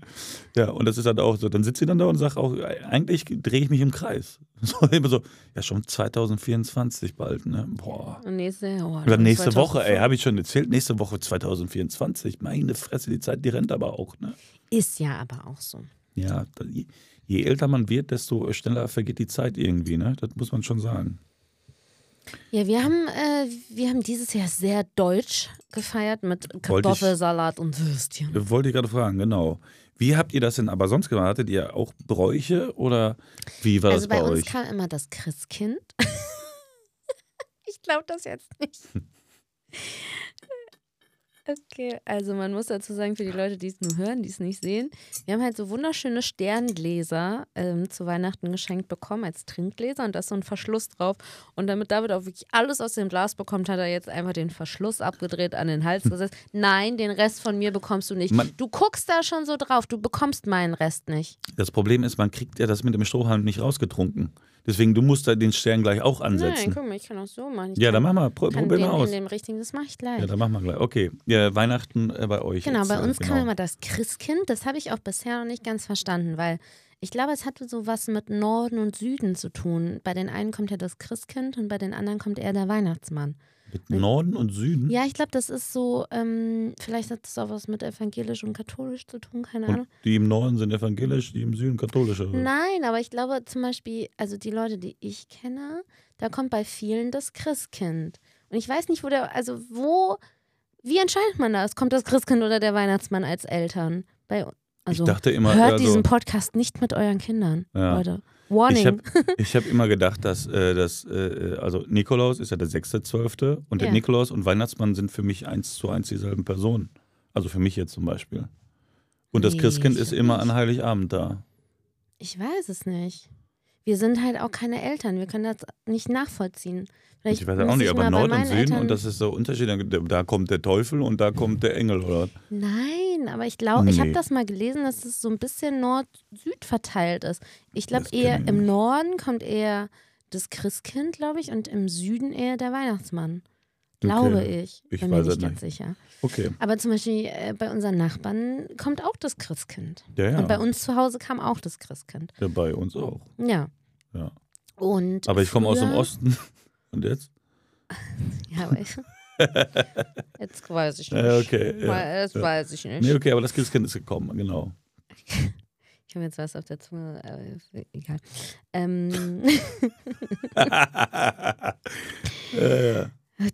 Ja, und das ist halt auch so. Dann sitzt sie dann da und sagt auch, eigentlich drehe ich mich im Kreis. So immer so, ja, schon 2024 bald, ne? Boah. Und nächste, oh, Oder dann nächste Woche, ey, 2005. habe ich schon erzählt, nächste Woche 2024. Meine Fresse, die Zeit, die rennt aber auch, ne? Ist ja aber auch so. Ja, je älter man wird, desto schneller vergeht die Zeit irgendwie, ne? Das muss man schon sagen. Ja, wir haben, äh, wir haben dieses Jahr sehr deutsch gefeiert mit Kartoffelsalat und Würstchen. Wollte ich gerade fragen, genau. Wie habt ihr das denn aber sonst gemacht? Hattet ihr auch Bräuche oder wie war Also das bei bei, uns euch? kam immer das Christkind. ich glaube das jetzt nicht. Okay, also man muss dazu sagen, für die Leute, die es nur hören, die es nicht sehen, wir haben halt so wunderschöne Sterngläser ähm, zu Weihnachten geschenkt bekommen als Trinkgläser und da ist so ein Verschluss drauf. Und damit David auch wirklich alles aus dem Glas bekommt, hat er jetzt einfach den Verschluss abgedreht, an den Hals gesetzt. Nein, den Rest von mir bekommst du nicht. Man- du guckst da schon so drauf, du bekommst meinen Rest nicht. Das Problem ist, man kriegt ja das mit dem Strohhalm nicht rausgetrunken. Deswegen, du musst da den Stern gleich auch Nein, ansetzen. guck mal, ich kann auch so machen. Ich ja, dann mach mal, pro, probier den mal aus. in dem richtigen, das mache ich gleich. Ja, dann machen wir gleich. Okay, ja, Weihnachten äh, bei euch. Genau, jetzt, bei äh, uns genau. kam immer das Christkind. Das habe ich auch bisher noch nicht ganz verstanden, weil ich glaube, es hatte so was mit Norden und Süden zu tun. Bei den einen kommt ja das Christkind und bei den anderen kommt eher der Weihnachtsmann. Mit Norden und Süden? Ja, ich glaube, das ist so, ähm, vielleicht hat das auch was mit evangelisch und katholisch zu tun, keine Ahnung. Und die im Norden sind evangelisch, die im Süden katholisch. oder? Nein, aber ich glaube zum Beispiel, also die Leute, die ich kenne, da kommt bei vielen das Christkind. Und ich weiß nicht, wo der, also wo Wie entscheidet man das? Kommt das Christkind oder der Weihnachtsmann als Eltern? Bei, also ich dachte immer, hört also, diesen Podcast nicht mit euren Kindern, Ja. Leute. Ich Warning. habe ich hab immer gedacht, dass, äh, dass äh, also Nikolaus ist ja der 6.12. und der Ja. Nikolaus und Weihnachtsmann sind für mich eins zu eins dieselben Personen. Also für mich jetzt zum Beispiel. Und das Nee, Christkind ich ist glaub immer nicht. an Heiligabend da. Ich weiß es nicht. Wir sind halt auch keine Eltern. Wir können das nicht nachvollziehen. Vielleicht ich weiß auch nicht, ich aber Nord und Süden Eltern- und das ist so unterschiedlich. Da, kommt der Teufel und da kommt der Engel, oder? Nein, aber ich glaube, ich habe Nee. das mal gelesen, dass es so ein bisschen Nord-Süd verteilt ist. Ich glaube eher ich im. Norden kommt eher das Christkind, glaube ich, und im Süden eher der Weihnachtsmann. Glaube Okay. ich. Ich Bin mir nicht ganz nicht. sicher. Okay. Aber zum Beispiel äh, bei unseren Nachbarn kommt auch das Christkind. Ja, ja. Und bei uns zu Hause kam auch das Christkind. ja, bei uns auch. Ja. Ja. Und Aber ich komme aus dem Osten. Und jetzt? Ja, aber ich, jetzt weiß ich nicht. Ja, okay, ja, das ja. weiß ich nicht. Nee, okay, aber das Christkind ist gekommen, genau. Ich habe jetzt was auf der Zunge. Äh, egal. Ähm, äh,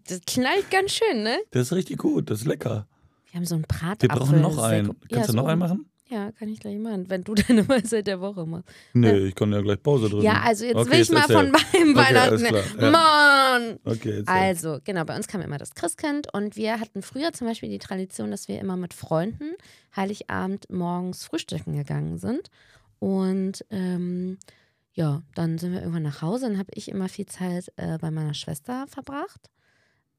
das knallt ganz schön, ne? das ist richtig gut, das ist lecker. Wir haben so einen Wir Bratapfel. brauchen noch einen. Kannst du noch so. einen machen? Ja, kann ich gleich machen, wenn du deine Weisheit der Woche machst. Nee, ich kann ja gleich Pause drücken. Ja, also jetzt Okay, will ich mal von meinem Okay, Weihnachten. klar, ja. Mann! Okay, jetzt. Also, genau, bei uns kam immer das Christkind und wir hatten früher zum Beispiel die Tradition, dass wir immer mit Freunden Heiligabend morgens frühstücken gegangen sind. Und ähm, ja, dann sind wir irgendwann nach Hause und habe ich immer viel Zeit äh, bei meiner Schwester verbracht.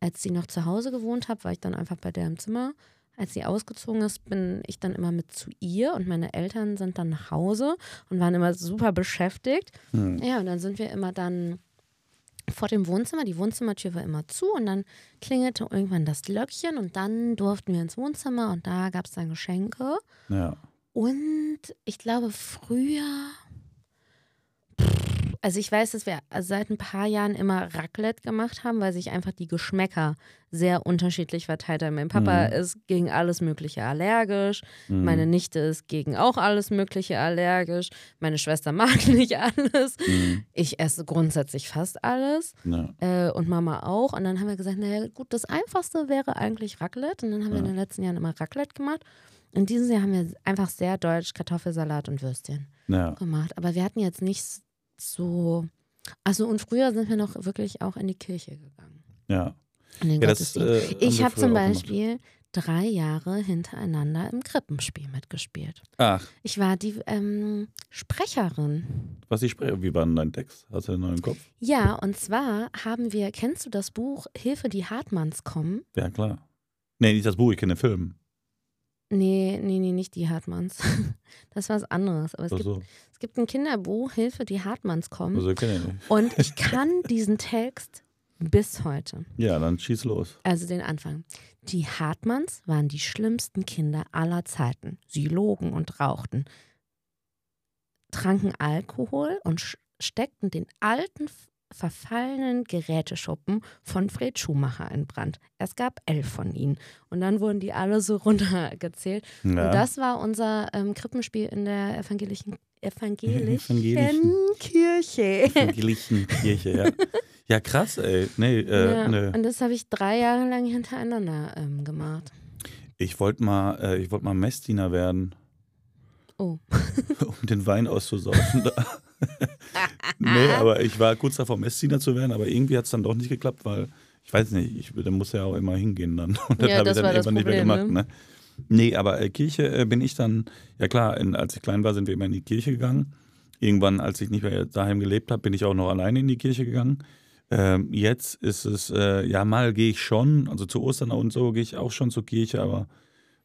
Als sie noch zu Hause gewohnt hat, war ich dann einfach bei der im Zimmer. Als sie ausgezogen ist, bin ich dann immer mit zu ihr und meine Eltern sind dann nach Hause und waren immer super beschäftigt. Hm. Ja, und dann sind wir immer dann vor dem Wohnzimmer. Die Wohnzimmertür war immer zu und dann klingelte irgendwann das Glöckchen und dann durften wir ins Wohnzimmer und da gab es dann Geschenke. Ja. Und ich glaube, früher. Also ich weiß, dass wir seit ein paar Jahren immer Raclette gemacht haben, weil sich einfach die Geschmäcker sehr unterschiedlich verteilt haben. Mein Papa Mhm. ist gegen alles Mögliche allergisch, Mhm. meine Nichte ist gegen auch alles Mögliche allergisch, meine Schwester mag nicht alles. Mhm. Ich esse grundsätzlich fast alles Ja. äh, und Mama auch. Und dann haben wir gesagt, naja gut, das Einfachste wäre eigentlich Raclette. Und dann haben wir in Ja. den letzten Jahren immer Raclette gemacht. Und dieses Jahr haben wir einfach sehr deutsch Kartoffelsalat und Würstchen ja. gemacht. Aber wir hatten jetzt nicht so. Also und früher sind wir noch wirklich auch in die Kirche gegangen. ja. In den Ja, das, äh, ich habe zum. Beispiel drei Jahre hintereinander im Krippenspiel mitgespielt. Ach, Ich war die ähm, Sprecherin. was ich spreche. Wie war denn dein Text? Hast du den im Kopf? Ja, und zwar haben wir, kennst du das Buch Hilfe, die Hartmanns kommen? Ja, klar. Nee, nicht das Buch, ich kenne den Film. Nee, nee, nee, nicht die Hartmanns. Das ist was anderes. Aber es, Ach gibt, so. es gibt ein Kinderbuch, Hilfe, die Hartmanns kommen. Also ich nicht. Und ich kann diesen Text bis heute. Ja, dann schieß los. Also den Anfang. Die Hartmanns waren die schlimmsten Kinder aller Zeiten. Sie logen und rauchten, tranken Alkohol und steckten den alten, verfallenen Geräteschuppen von Fred Schumacher in Brand. Es gab elf von ihnen. Und dann wurden die alle so runtergezählt. Ja. Und das war unser ähm, Krippenspiel in der evangelischen, evangelischen, Evangelischen. Kirche. Evangelischen Kirche, ja. Ja, krass, ey. Nee, äh, ja, nö. Und das habe ich drei Jahre lang hintereinander ähm, gemacht. Ich wollte mal, äh, ich wollte mal Messdiener werden, Oh. um den Wein auszusaufen. nee, aber ich war kurz davor, Messdiener zu werden, aber irgendwie hat es dann doch nicht geklappt, weil, ich weiß nicht, ich, da muss ja auch immer hingehen dann. Und das Ja, habe ich dann irgendwann nicht mehr gemacht. Ne? Nee, aber äh, Kirche äh, bin ich dann, ja klar, in, als ich klein war, sind wir immer in die Kirche gegangen. Irgendwann, als ich nicht mehr daheim gelebt habe, bin ich auch noch alleine in die Kirche gegangen. Ähm, jetzt ist es, äh, ja, mal gehe ich schon, also zu Ostern und so gehe ich auch schon zur Kirche, aber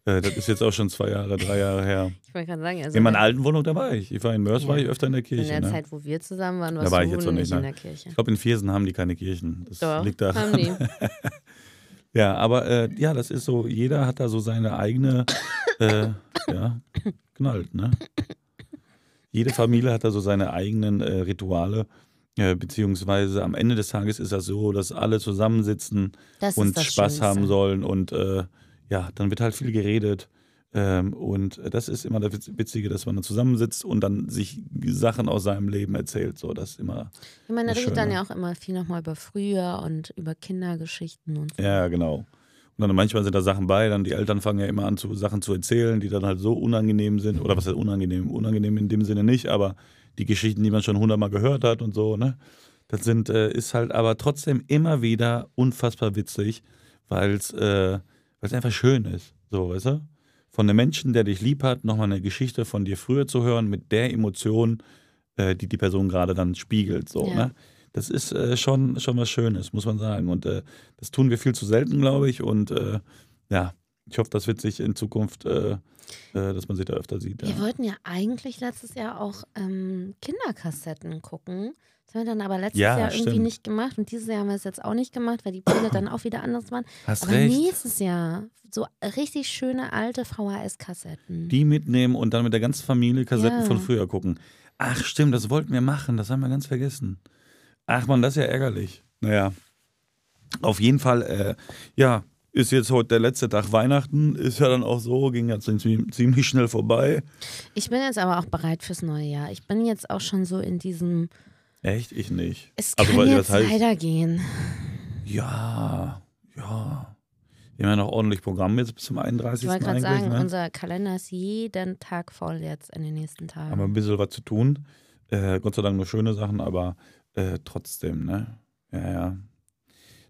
äh, das ist jetzt auch schon zwei Jahre, drei Jahre her. Ich wollte gerade sagen, also In meiner in alten Wohnung, da war ich. Ich war in Mörs, war Ja. ich öfter in der Kirche. der ne? Zeit, wo wir zusammen waren, Da warst war du ich jetzt noch nicht in ne? der Kirche. Ich glaube, in Viersen haben die keine Kirchen. Das Doch, liegt da. haben die. Ja, aber äh, ja, das ist so, jeder hat da so seine eigene, äh, ja, knallt, ne? Jede Familie hat da so seine eigenen äh, Rituale, äh, beziehungsweise am Ende des Tages ist das so, dass alle zusammensitzen Das und das Spaß Schönste. haben sollen und äh, ja, dann wird halt viel geredet. Ähm, und das ist immer das Witz- Witzige, dass man dann zusammensitzt und dann sich Sachen aus seinem Leben erzählt. So, das immer, Ich meine, da redet dann ja auch immer viel nochmal über früher und über Kindergeschichten und so. ja, genau. Und dann manchmal sind da Sachen bei, dann die Eltern fangen ja immer an, zu, Sachen zu erzählen, die dann halt so unangenehm sind. Oder was heißt unangenehm? Unangenehm in dem Sinne nicht, aber die Geschichten, die man schon hundertmal gehört hat und so, ne? Das sind, äh, ist halt aber trotzdem immer wieder unfassbar witzig, weil es äh, einfach schön ist. So, weißt du? Von einem Menschen, der dich lieb hat, nochmal eine Geschichte von dir früher zu hören, mit der Emotion, äh, die die Person gerade dann spiegelt. So, Ja. ne? Das ist äh, schon, schon was Schönes, muss man sagen. Und äh, das tun wir viel zu selten, glaube ich. Und äh, ja, ich hoffe, das wird sich in Zukunft, äh, äh, dass man sich da öfter sieht. Ja. Wir wollten ja eigentlich letztes Jahr auch ähm, Kinderkassetten gucken. Das haben wir dann aber letztes Ja, Jahr irgendwie stimmt. nicht gemacht und dieses Jahr haben wir es jetzt auch nicht gemacht, weil die Pläne dann auch wieder anders waren. Hast aber recht. nächstes Jahr so richtig schöne alte VHS-Kassetten. Die mitnehmen und dann mit der ganzen Familie Kassetten Ja. von früher gucken. Ach, stimmt, das wollten wir machen. Das haben wir ganz vergessen. Ach man, das ist ja ärgerlich. Naja, auf jeden Fall, äh, ja, ist jetzt heute der letzte Tag Weihnachten. Ist ja dann auch so, ging ziemlich, ziemlich schnell vorbei. Ich bin jetzt aber auch bereit fürs neue Jahr. Ich bin jetzt auch schon so in diesem, Echt? Ich nicht. es Also, kann jetzt weitergehen. Ja, ja. Wir haben ja noch ordentlich Programm jetzt bis zum 31. Ich wollte gerade sagen, ne? unser Kalender ist jeden Tag voll jetzt in den nächsten Tagen. haben wir ein bisschen was zu tun. Äh, Gott sei Dank nur schöne Sachen, aber äh, trotzdem, ne? Ja, ja.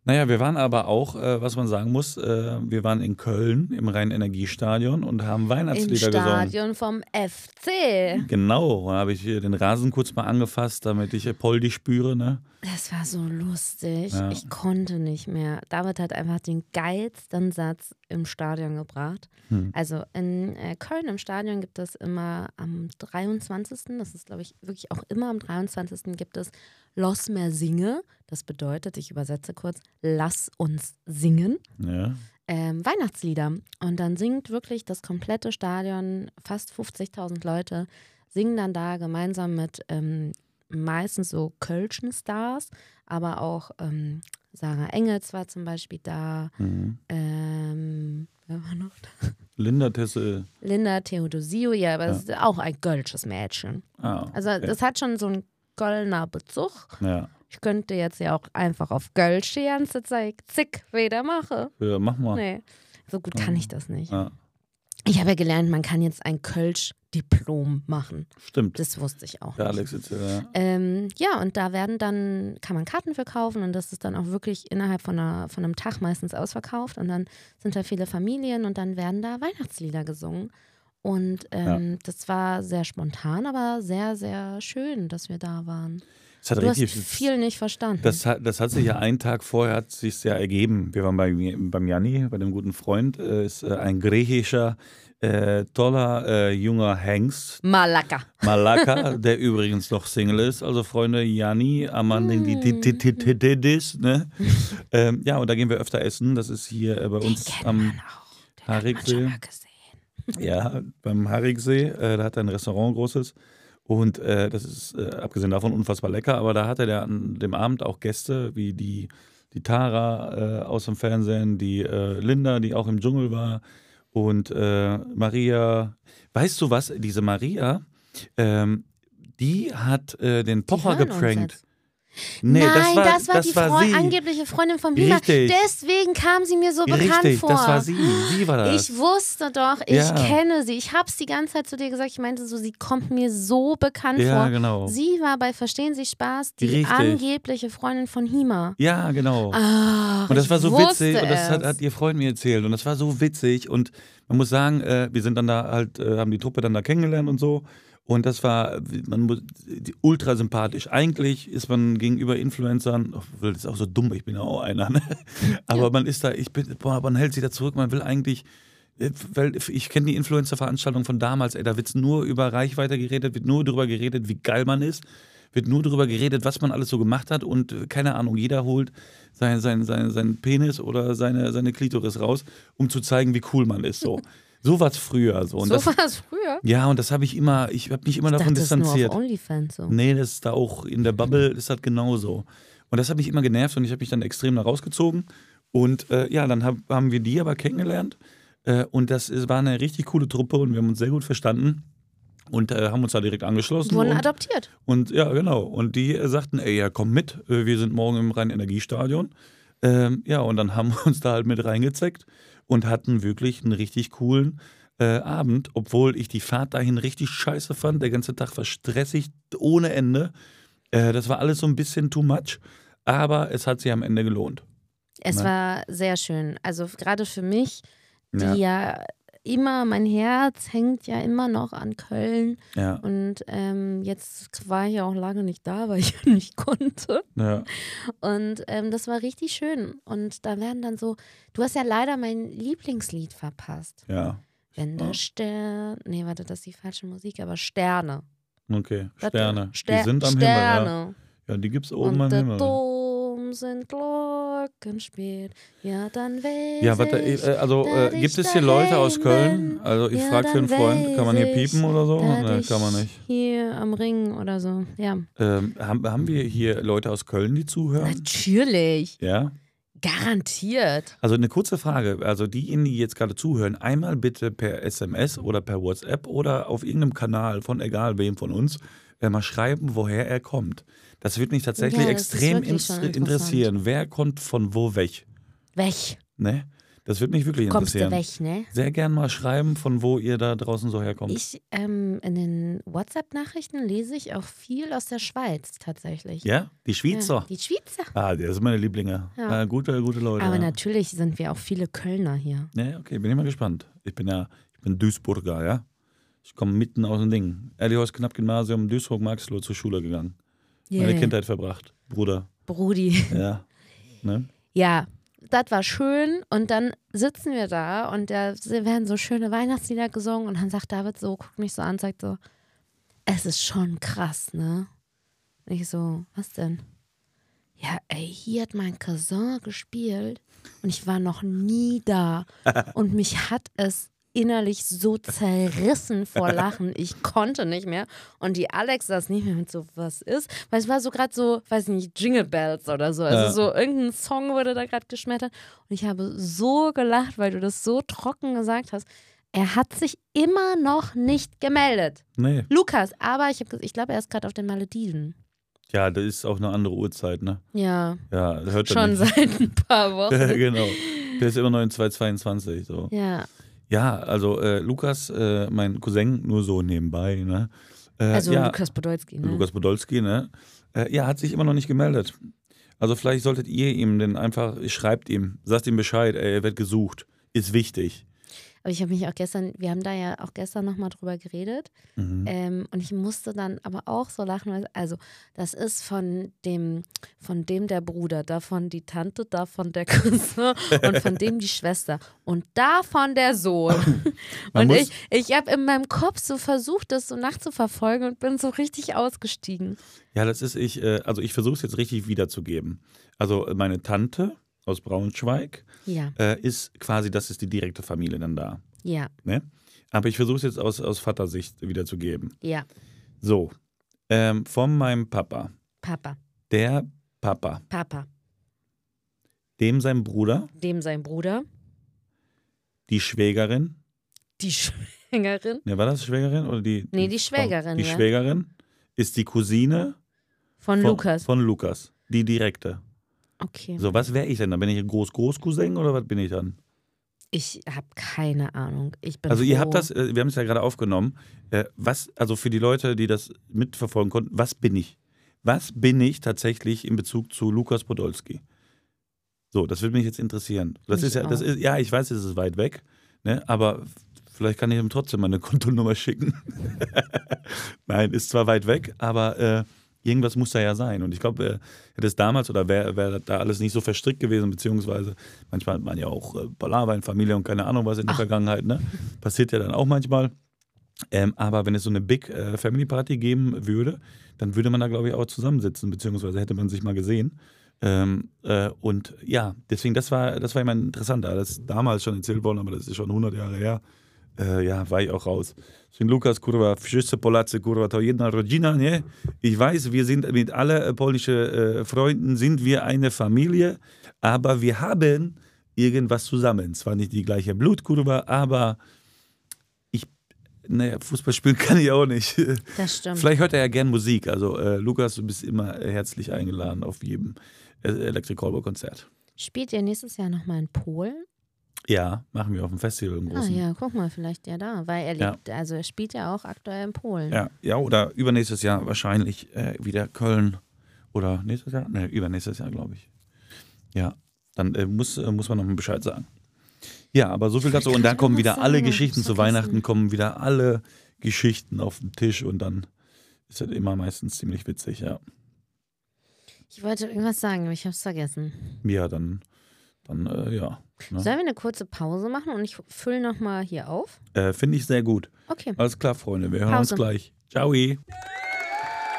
Naja, wir waren aber auch, äh, was man sagen muss, äh, wir waren in Köln im Rhein-Energiestadion und haben Im Weihnachtslieder gesungen. Stadion vom FC. Genau, da habe ich hier den Rasen kurz mal angefasst, damit ich äh, Poldi spüre, ne? Das war so lustig. Ja. Ich konnte nicht mehr. David hat einfach den geilsten Satz im Stadion gebracht. Hm. Also in äh, Köln im Stadion gibt es immer am 23., das ist glaube ich wirklich auch immer am 23. gibt es Los mehr Singe. Das bedeutet, ich übersetze kurz, lass uns singen. Ja. ähm, Weihnachtslieder. Und dann singt wirklich das komplette Stadion, fast 50.000 Leute, singen dann da gemeinsam mit ähm, meistens so Kölschen Stars, aber auch ähm, Sarah Engels war zum Beispiel da. Mhm. Ähm, wer war noch da? Linda Tesse. Linda Theodosio, ja, aber es ist auch ein kölsches Mädchen. Ah, Also okay. das hat schon so einen Kölner Bezug. Ja. Ich könnte jetzt ja auch einfach auf Kölsch die ganze Zeit zick wieder machen. ja, mach mal. Nee, so gut kann ich das nicht. Ja, Ich habe ja gelernt, man kann jetzt ein Kölsch-Diplom machen. stimmt. Das wusste ich auch nicht. Alex jetzt, ja. Ähm, ja, und da werden dann, kann man Karten für kaufen und das ist dann auch wirklich innerhalb von, einer, von einem Tag meistens ausverkauft und dann sind da viele Familien und dann werden da Weihnachtslieder gesungen. Und ähm, das war sehr spontan, aber sehr, sehr schön, dass wir da waren. Es hat Du hast richtig viel nicht verstanden. Das hat, das hat sich ja einen Tag vorher hat sich ja ergeben. Wir waren bei, beim Janni, bei dem guten Freund, äh, ist äh, ein griechischer, äh, toller äh, junger Hengst, Malaka. Malaka, der übrigens noch Single ist. Also Freunde, Janni, Amanditititidis, ne? ähm, Ja, und da gehen wir öfter essen. Das ist hier äh, bei uns am gesehen. ja, beim Harigsee, äh, da hat er ein Restaurant großes. Und äh, das ist äh, abgesehen davon unfassbar lecker. Aber da hatte der an dem Abend auch Gäste wie die, die Tara äh, aus dem Fernsehen, die äh, Linda, die auch im Dschungel war. Und äh, Maria. Weißt du was? Diese Maria, ähm, die hat äh, den Die Pocher uns geprankt. Nee, Nein, das war, das war die Freu- sie. angebliche Freundin von Hima. Richtig. Deswegen kam sie mir so bekannt Richtig, vor. das war sie. Sie war das. Ich wusste doch, ich Ja. kenne sie. Ich habe es die ganze Zeit zu dir gesagt. Ich meinte so, sie kommt mir so bekannt ja, vor. genau. Sie war bei Verstehen Sie Spaß die Richtig. angebliche Freundin von Hima. Ja, genau. Ach, Und das war so witzig und das hat, es. hat ihr Freund mir erzählt und das war so witzig und man muss sagen, äh, wir sind dann da halt, äh, haben die Truppe dann da kennengelernt und so und das war, man muss, ultra sympathisch. Eigentlich ist man gegenüber Influencern, das ist auch so dumm, ich bin ja auch einer, ne? aber man ist da, ich bin, boah, man hält sich da zurück, man will eigentlich äh, weil ich kenne die Influencer-Veranstaltung von damals, ey, da wird nur über Reichweite geredet, wird nur darüber geredet, wie geil man ist, wird nur darüber geredet, was man alles so gemacht hat und äh, keine Ahnung, jeder holt sein, sein, sein, seinen Penis oder seine, seine Klitoris raus, um zu zeigen, wie cool man ist. So, so war es früher. So, und so das, war es früher. ja, und das habe ich immer, ich habe mich immer Ich davon dachte, das ist nur distanziert. auf OnlyFans so. Nee, das ist da auch in der Bubble ist das genauso. Und das hat mich immer genervt und ich habe mich dann extrem da rausgezogen. Und äh, ja, dann hab, haben wir die aber kennengelernt. Äh, und das ist, war eine richtig coole Truppe und wir haben uns sehr gut verstanden. Und äh, haben uns da direkt angeschlossen. Wurden und, adoptiert. und ja, genau. Und die äh, sagten, ey, ja, komm mit. Äh, wir sind morgen im Rhein-Energiestadion. Ähm, ja, und dann haben wir uns da halt mit reingezeckt und hatten wirklich einen richtig coolen äh, Abend, obwohl ich die Fahrt dahin richtig scheiße fand. Der ganze Tag war stressig ohne Ende. Äh, das war alles so ein bisschen too much, aber es hat sich am Ende gelohnt. Es Ne? war sehr schön. Also gerade für mich, die Ja, ja. Immer, mein Herz hängt ja immer noch an Köln. ja, Und ähm, jetzt war ich ja auch lange nicht da, weil ich nicht konnte. ja. Und ähm, das war richtig schön. Und da werden dann so, du hast ja leider mein Lieblingslied verpasst. ja. Wenn der. Stern, nee, warte, das ist die falsche Musik, aber Sterne. Okay, Sterne. Ster die sind am Sterne. Himmel. Ja, ja die gibt's oben Und am Himmel. Dom sind Glocken spielt. Ja, dann weiß Ja, warte, ich, äh, also äh, gibt es hier Leute aus Köln? Also ich Ja, frage für einen Freund, kann man hier piepen oder so? Nee, ich kann man nicht. Hier am Ring oder so, ja. Ähm, haben, haben wir hier Leute aus Köln, die zuhören? Natürlich, Ja. garantiert. Also eine kurze Frage. Also diejenigen, die jetzt gerade zuhören, einmal bitte per SMS oder per WhatsApp oder auf irgendeinem Kanal von egal wem von uns äh, mal schreiben, woher er kommt. Das wird mich tatsächlich Ja, extrem interessieren. Wer kommt von wo weg? Weg. Ne? Das wird mich wirklich Kommst du interessieren. weg, ne? Sehr gern mal schreiben, von wo ihr da draußen so herkommt. Ich, ähm, in den WhatsApp-Nachrichten lese ich auch viel aus der Schweiz tatsächlich. ja? Die Ja, Schweizer? die Schweizer. Ah, das sind meine Lieblinge. Ja. Äh, gute, gute Leute. Aber ja. natürlich sind wir auch viele Kölner hier. Ja, okay, bin ich mal gespannt. Ich bin ja, ich bin Duisburger, ja. Ich komme mitten aus dem Ding. Erlihaus Knapp Gymnasium, Duisburg-Maxloh zur Schule gegangen. Meine Yeah. Kindheit verbracht. Bruder. Brudi. Ja. Ne? Ja, das war schön. Und dann sitzen wir da und da werden so schöne Weihnachtslieder gesungen. Und dann sagt David so, guckt mich so an, sagt so, es ist schon krass, ne? Und ich so, was denn? Ja, ey, hier hat mein Cousin gespielt und ich war noch nie da. Und mich hat es innerlich so zerrissen vor Lachen. Ich konnte nicht mehr. Und die Alex saß nicht mehr mit so, was ist? Weil es war so gerade so, weiß nicht, Jingle Bells oder so. Also Ja. so irgendein Song wurde da gerade geschmettert. Und ich habe so gelacht, weil du das so trocken gesagt hast. Er hat sich immer noch nicht gemeldet. Nee. Lukas, aber ich, ich glaube, er ist gerade auf den Malediven. Ja, das ist auch eine andere Uhrzeit, ne? Ja, Ja, hört schon nicht. seit ein paar Wochen. genau. Der ist immer noch in 222. So. Ja, Ja, also äh, Lukas, äh, mein Cousin, nur so nebenbei, ne? Äh, also ja, Lukas Podolski, ne? Lukas Podolski, ne? Äh, ja, hat sich immer noch nicht gemeldet. Also vielleicht solltet ihr ihm denn einfach, schreibt ihm, sagt ihm Bescheid, ey, er wird gesucht. Ist wichtig. Aber ich habe mich auch gestern, wir haben da ja auch gestern nochmal drüber geredet. Mhm. Ähm, und ich musste dann aber auch so lachen, weil, also das ist von dem, von dem der Bruder, davon die Tante, davon der Cousin und von dem die Schwester und davon der Sohn. Und ich, ich habe in meinem Kopf so versucht, das so nachzuverfolgen und bin so richtig ausgestiegen. Ja, das ist ich, äh, also ich versuche es jetzt richtig wiederzugeben. Also meine Tante aus Braunschweig Ja, äh, ist quasi, das ist die direkte Familie dann da. ja, Ne? Aber ich versuche es jetzt aus, aus Vatersicht wiederzugeben. ja. So, ähm, von meinem Papa, Papa, der Papa, Papa, dem sein Bruder, dem sein Bruder, die Schwägerin, die Schwägerin, ne, war das Schwägerin oder die? Nee, die Schwägerin, Die ja. Schwägerin ist die Cousine von, von Lukas. Von Lukas, die direkte. Okay. So, was wäre ich denn? Dann bin ich ein Groß-Groß-Cousin oder was bin ich dann? Ich habe keine Ahnung. Ich bin Also ihr froh. habt das, äh, wir haben es ja gerade aufgenommen. Äh, Was, also für die Leute, die das mitverfolgen konnten, was bin ich? Was bin ich tatsächlich in Bezug zu Lukas Podolski? So, das würde mich jetzt interessieren. Das Mich ist ja, das auch. ist, ja, ich weiß, es ist weit weg, ne? aber vielleicht kann ich ihm trotzdem meine Kontonummer schicken. Nein, ist zwar weit weg, aber äh, irgendwas muss da ja sein. Und ich glaube, äh, hätte es damals oder wäre wär da alles nicht so verstrickt gewesen, beziehungsweise manchmal hat man ja auch äh, Palaver in Familie und keine Ahnung was in der Vergangenheit, ne? Passiert ja dann auch manchmal. Ähm, aber wenn es so eine Big äh, Family Party geben würde, dann würde man da, glaube ich, auch zusammensitzen, beziehungsweise hätte man sich mal gesehen. Ähm, äh, und ja, deswegen, das war, das war immer interessant. Das ist damals schon erzählt worden, aber das ist schon 100 Jahre her. Äh, ja, war ich auch raus. Deswegen, Lukas, kurwa, wszyscy Polacy, kurwa, to jedna rodzina, nie? Ich weiß, wir sind mit alle äh, polnische äh, Freunden, sind wir eine Familie, aber wir haben irgendwas zusammen. Zwar nicht die gleiche Blutkurve, aber ich, naja, Fußball spielen kann ich auch nicht. Das stimmt. Vielleicht hört er ja gern Musik. Also, äh, Lukas, du bist immer herzlich eingeladen auf jedem äh, Electric Callboy Konzert. Spielt ihr nächstes Jahr nochmal in Polen? Ja, machen wir auf dem Festival im Ah Großen. ja, guck mal, vielleicht ja da, weil er Ja. lebt, also er spielt ja auch aktuell in Polen. Ja, ja, oder übernächstes Jahr wahrscheinlich äh, wieder Köln. Oder nächstes Jahr? Ne, übernächstes Jahr, glaube ich. Ja, dann äh, muss, äh, muss man noch mal Bescheid sagen. Ja, aber so viel dazu. Und dann kommen wieder alle ich Geschichten zu. Weihnachten, kommen wieder alle Geschichten auf den Tisch und dann ist das immer meistens ziemlich witzig, ja. Ich wollte irgendwas sagen, aber ich habe es vergessen. Ja, dann, dann äh, ja. Ne? Sollen wir eine kurze Pause machen und ich fülle nochmal hier auf? Äh, Finde ich sehr gut. Okay. Alles klar, Freunde, wir hören uns Pause. gleich. Ciao.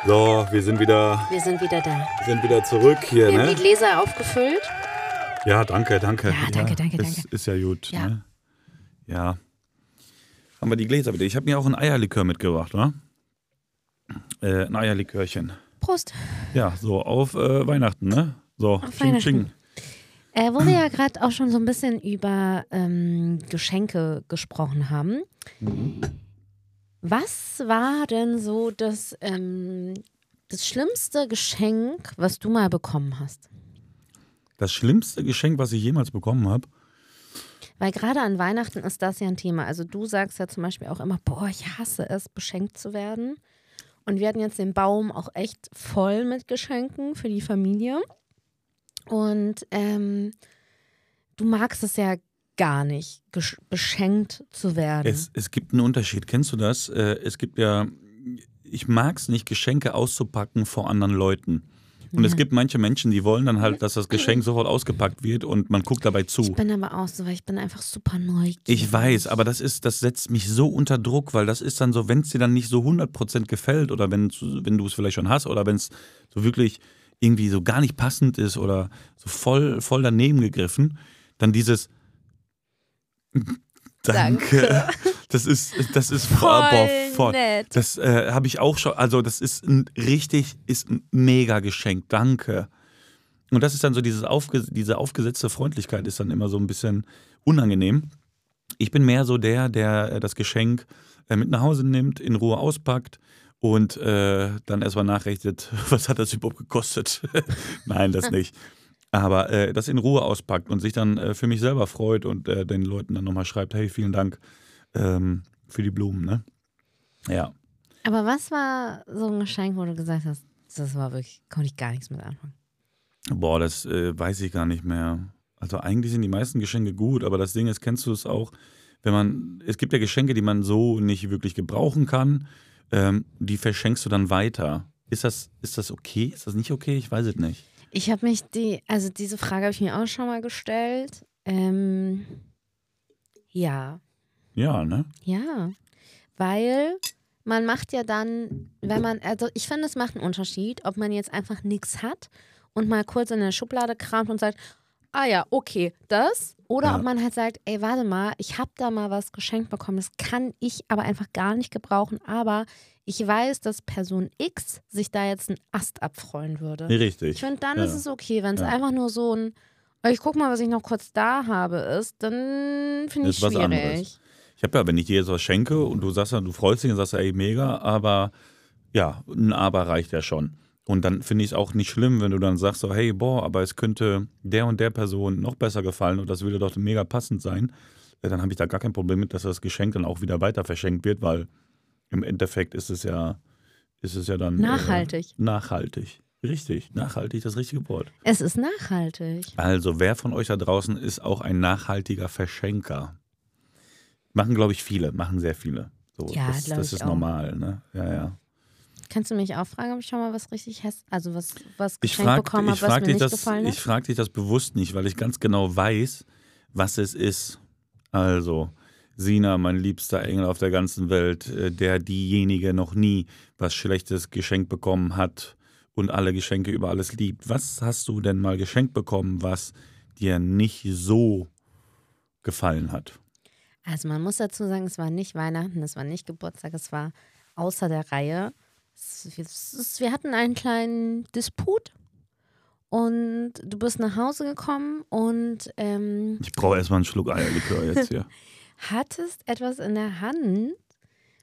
So, wir sind wieder, Wir sind wieder da. sind wieder zurück hier, Wir haben ne? die Gläser aufgefüllt. Ja, danke, danke. Ja, danke, danke, ist, danke. Ist ja gut. Ja. Ne? Ja. Haben wir die Gläser bitte. Ich habe mir auch ein Eierlikör mitgebracht, wa? Äh, ein Eierlikörchen. Prost. Ja, so auf äh, Weihnachten, ne? So, Auf ching, Weihnachten. ching. Äh, wo wir ja gerade auch schon so ein bisschen über ähm, Geschenke gesprochen haben. Was war denn so das, ähm, das schlimmste Geschenk, was du mal bekommen hast? Das schlimmste Geschenk, was ich jemals bekommen habe. Weil gerade an Weihnachten ist das ja ein Thema. Also du sagst ja zum Beispiel auch immer, boah, ich hasse es, beschenkt zu werden. Und wir hatten jetzt den Baum auch echt voll mit Geschenken für die Familie. Und ähm, du magst es ja gar nicht, beschenkt zu werden. Es, es gibt einen Unterschied. Kennst du das? Äh, es gibt ja, ich mag es nicht, Geschenke auszupacken vor anderen Leuten. Und es Ja. gibt manche Menschen, die wollen dann halt, dass das Geschenk sofort ausgepackt wird und man guckt dabei zu. ich bin aber auch so, weil ich bin einfach super neugierig. Ich weiß, aber das ist, das setzt mich so unter Druck, weil das ist dann so, wenn es dir dann nicht so 100% gefällt oder wenn, wenn du es vielleicht schon hast oder wenn es so wirklich irgendwie so gar nicht passend ist oder so voll, voll daneben gegriffen, dann dieses Danke. Das ist, das ist Voll boah, voll. nett. Das äh, habe ich auch schon, also das ist ein richtig, ist ein mega Geschenk. Danke. Und das ist dann so dieses aufge, diese aufgesetzte Freundlichkeit ist dann immer so ein bisschen unangenehm. Ich bin mehr so der, der äh, das Geschenk äh, mit nach Hause nimmt, in Ruhe auspackt und äh, dann erstmal nachrechnet, was hat das überhaupt gekostet. Nein, das nicht. Aber äh, das in Ruhe auspackt und sich dann äh, für mich selber freut und äh, den Leuten dann nochmal schreibt, hey, vielen Dank ähm, für die Blumen. Ne? Ja. Aber was war so ein Geschenk, wo du gesagt hast, das war wirklich, konnte ich gar nichts mit anfangen? Boah, das äh, weiß ich gar nicht mehr. Also eigentlich sind die meisten Geschenke gut, aber das Ding ist, kennst du es auch, wenn man, es gibt ja Geschenke, die man so nicht wirklich gebrauchen kann, ähm, die verschenkst du dann weiter. Ist das, ist das okay? Ist das nicht okay? Ich weiß es nicht. Ich habe mich die, also diese Frage habe ich mir auch schon mal gestellt. Ähm, ja, Ja, ne? ja, weil man macht ja dann, wenn man, also ich finde, es macht einen Unterschied, ob man jetzt einfach nichts hat und mal kurz in der Schublade kramt und sagt, ah ja, okay, das. Oder Ja. ob man halt sagt, ey, warte mal, ich habe da mal was geschenkt bekommen, das kann ich aber einfach gar nicht gebrauchen, aber ich weiß, dass Person X sich da jetzt einen Ast abfreuen würde. Richtig. Ich finde, dann Ja. ist es okay, wenn es Ja. einfach nur so ein, "Oh, ich guck mal, was ich noch kurz da habe, ist, dann finde ich Ist was anderes. schwierig. Ich habe ja, wenn ich dir jetzt was schenke und du sagst dann, du freust dich und sagst, ey, mega, aber ja, ein Aber reicht ja schon. Und dann finde ich es auch nicht schlimm, wenn du dann sagst, so, hey, boah, aber es könnte der und der Person noch besser gefallen und das würde doch mega passend sein. Ja, dann habe ich da gar kein Problem mit, dass das Geschenk dann auch wieder weiter verschenkt wird, weil im Endeffekt ist es ja, ist es ja dann. Nachhaltig. Äh, nachhaltig. Richtig, nachhaltig, das richtige Wort. Es ist nachhaltig. Also, wer von euch da draußen ist auch ein nachhaltiger Verschenker? Machen, glaube ich, viele, machen sehr viele. So, Ja, das, das ist auch. normal, ne? Ja, ja. Kannst du mich auch fragen, ob ich schon mal was richtig häss, also was, was Ich geschenkt frage bekommen ich habe, was frag mir dich, nicht das, gefallen ich hat? frag dich das bewusst nicht, weil ich ganz genau weiß, was es ist. Also, Sina, mein liebster Engel auf der ganzen Welt, äh, der diejenige noch nie was Schlechtes geschenkt bekommen hat und alle Geschenke über alles liebt. Was hast du denn mal geschenkt bekommen, was dir nicht so gefallen hat? Also man muss dazu sagen, es war nicht Weihnachten, es war nicht Geburtstag, es war außer der Reihe. Wir hatten einen kleinen Disput und du bist nach Hause gekommen und ähm, Ich brauche erstmal einen Schluck Eierlikör jetzt hier. hattest etwas in der Hand,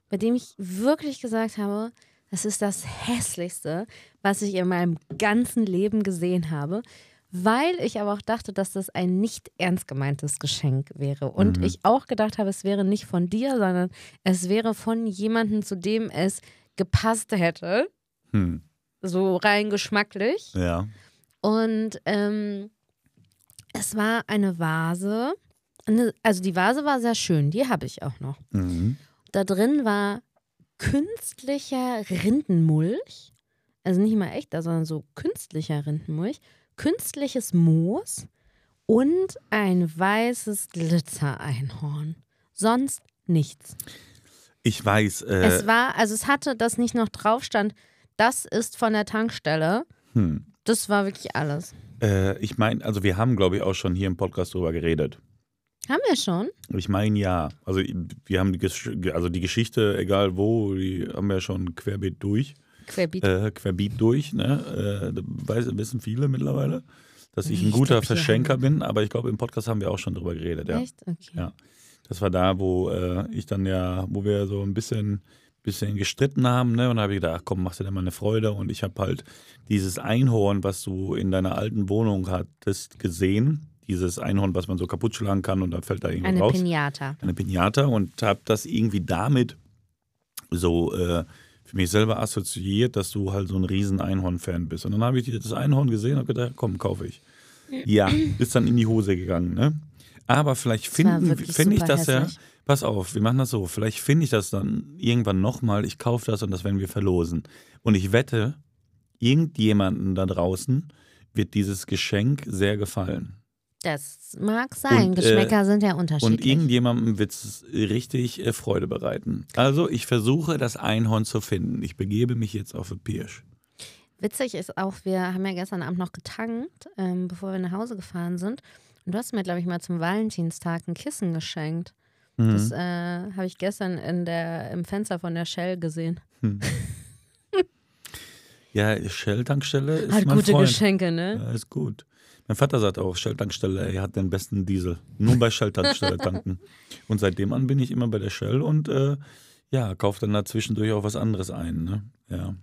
bei dem ich wirklich gesagt habe, das ist das hässlichste, was ich in meinem ganzen Leben gesehen habe. weil ich aber auch dachte, dass das ein nicht ernst gemeintes Geschenk wäre. Und Mhm. ich auch gedacht habe, es wäre nicht von dir, sondern es wäre von jemandem, zu dem es gepasst hätte. Hm. So rein geschmacklich. Ja. Und ähm, es war eine Vase. Eine, also die Vase war sehr schön, die habe ich auch noch. Mhm. Da drin war künstlicher Rindenmulch. Also nicht mal echter, sondern so künstlicher Rindenmulch. Künstliches Moos und ein weißes Glitzereinhorn. Sonst nichts. Ich weiß, äh, es war, also es hatte, das nicht noch drauf stand, das ist von der Tankstelle. hm. Das war wirklich alles. äh, ich meine, also wir haben, glaube ich, auch schon hier im Podcast drüber geredet. Haben wir schon? Ich meine ja. Also wir haben die, Gesch also die Geschichte, egal wo, die haben wir schon querbeet durch. Querbeet. Äh, querbeet durch, ne? Äh, da weiß, wissen viele mittlerweile, dass ich ein ich guter glaub, Verschenker bin, aber ich glaube, im Podcast haben wir auch schon drüber geredet, ja. Echt? Okay. Ja. Das war da, wo äh, ich dann ja, wo wir so ein bisschen, bisschen gestritten haben, ne? Und da habe ich gedacht, ach komm, machst dir da mal eine Freude. Und ich habe halt dieses Einhorn, was du in deiner alten Wohnung hattest, gesehen. Dieses Einhorn, was man so kaputt schlagen kann und dann fällt da irgendwas Eine raus. Pinata. Eine Pinata und habe das irgendwie damit so äh, für mich selber assoziiert, dass du halt so ein riesen Einhorn-Fan bist. Und dann habe ich das Einhorn gesehen und gedacht, komm, kaufe ich. Ja, ist dann in die Hose gegangen, ne? Aber vielleicht finde ich super das ja. hässlich. Pass auf, wir machen das so. Vielleicht finde ich das dann irgendwann nochmal. Ich kaufe das und das werden wir verlosen. Und ich wette, irgendjemanden da draußen wird dieses Geschenk sehr gefallen. Das mag sein. Und, äh, Geschmäcker sind ja Und unterschiedlich. irgendjemandem wird es richtig äh, Freude bereiten. Also ich versuche das Einhorn zu finden. Ich begebe mich jetzt auf den Pirsch. Witzig ist auch, wir haben ja gestern Abend noch getankt, ähm, bevor wir nach Hause gefahren sind. Und du hast mir, glaube ich, mal zum Valentinstag ein Kissen geschenkt. Mhm. Das äh, habe ich gestern in der, im Fenster von der Shell gesehen. Ja, Shell-Tankstelle ist Hat mein gute Freund. Geschenke, ne? Ja, ist gut. Mein Vater sagt auch, Shell-Tankstelle, er hat den besten Diesel. Nur bei Shell-Tankstelle tanken. Und seitdem an bin ich immer bei der Shell und äh, ja, kaufe dann da zwischendurch auch was anderes ein. Ne? Ja.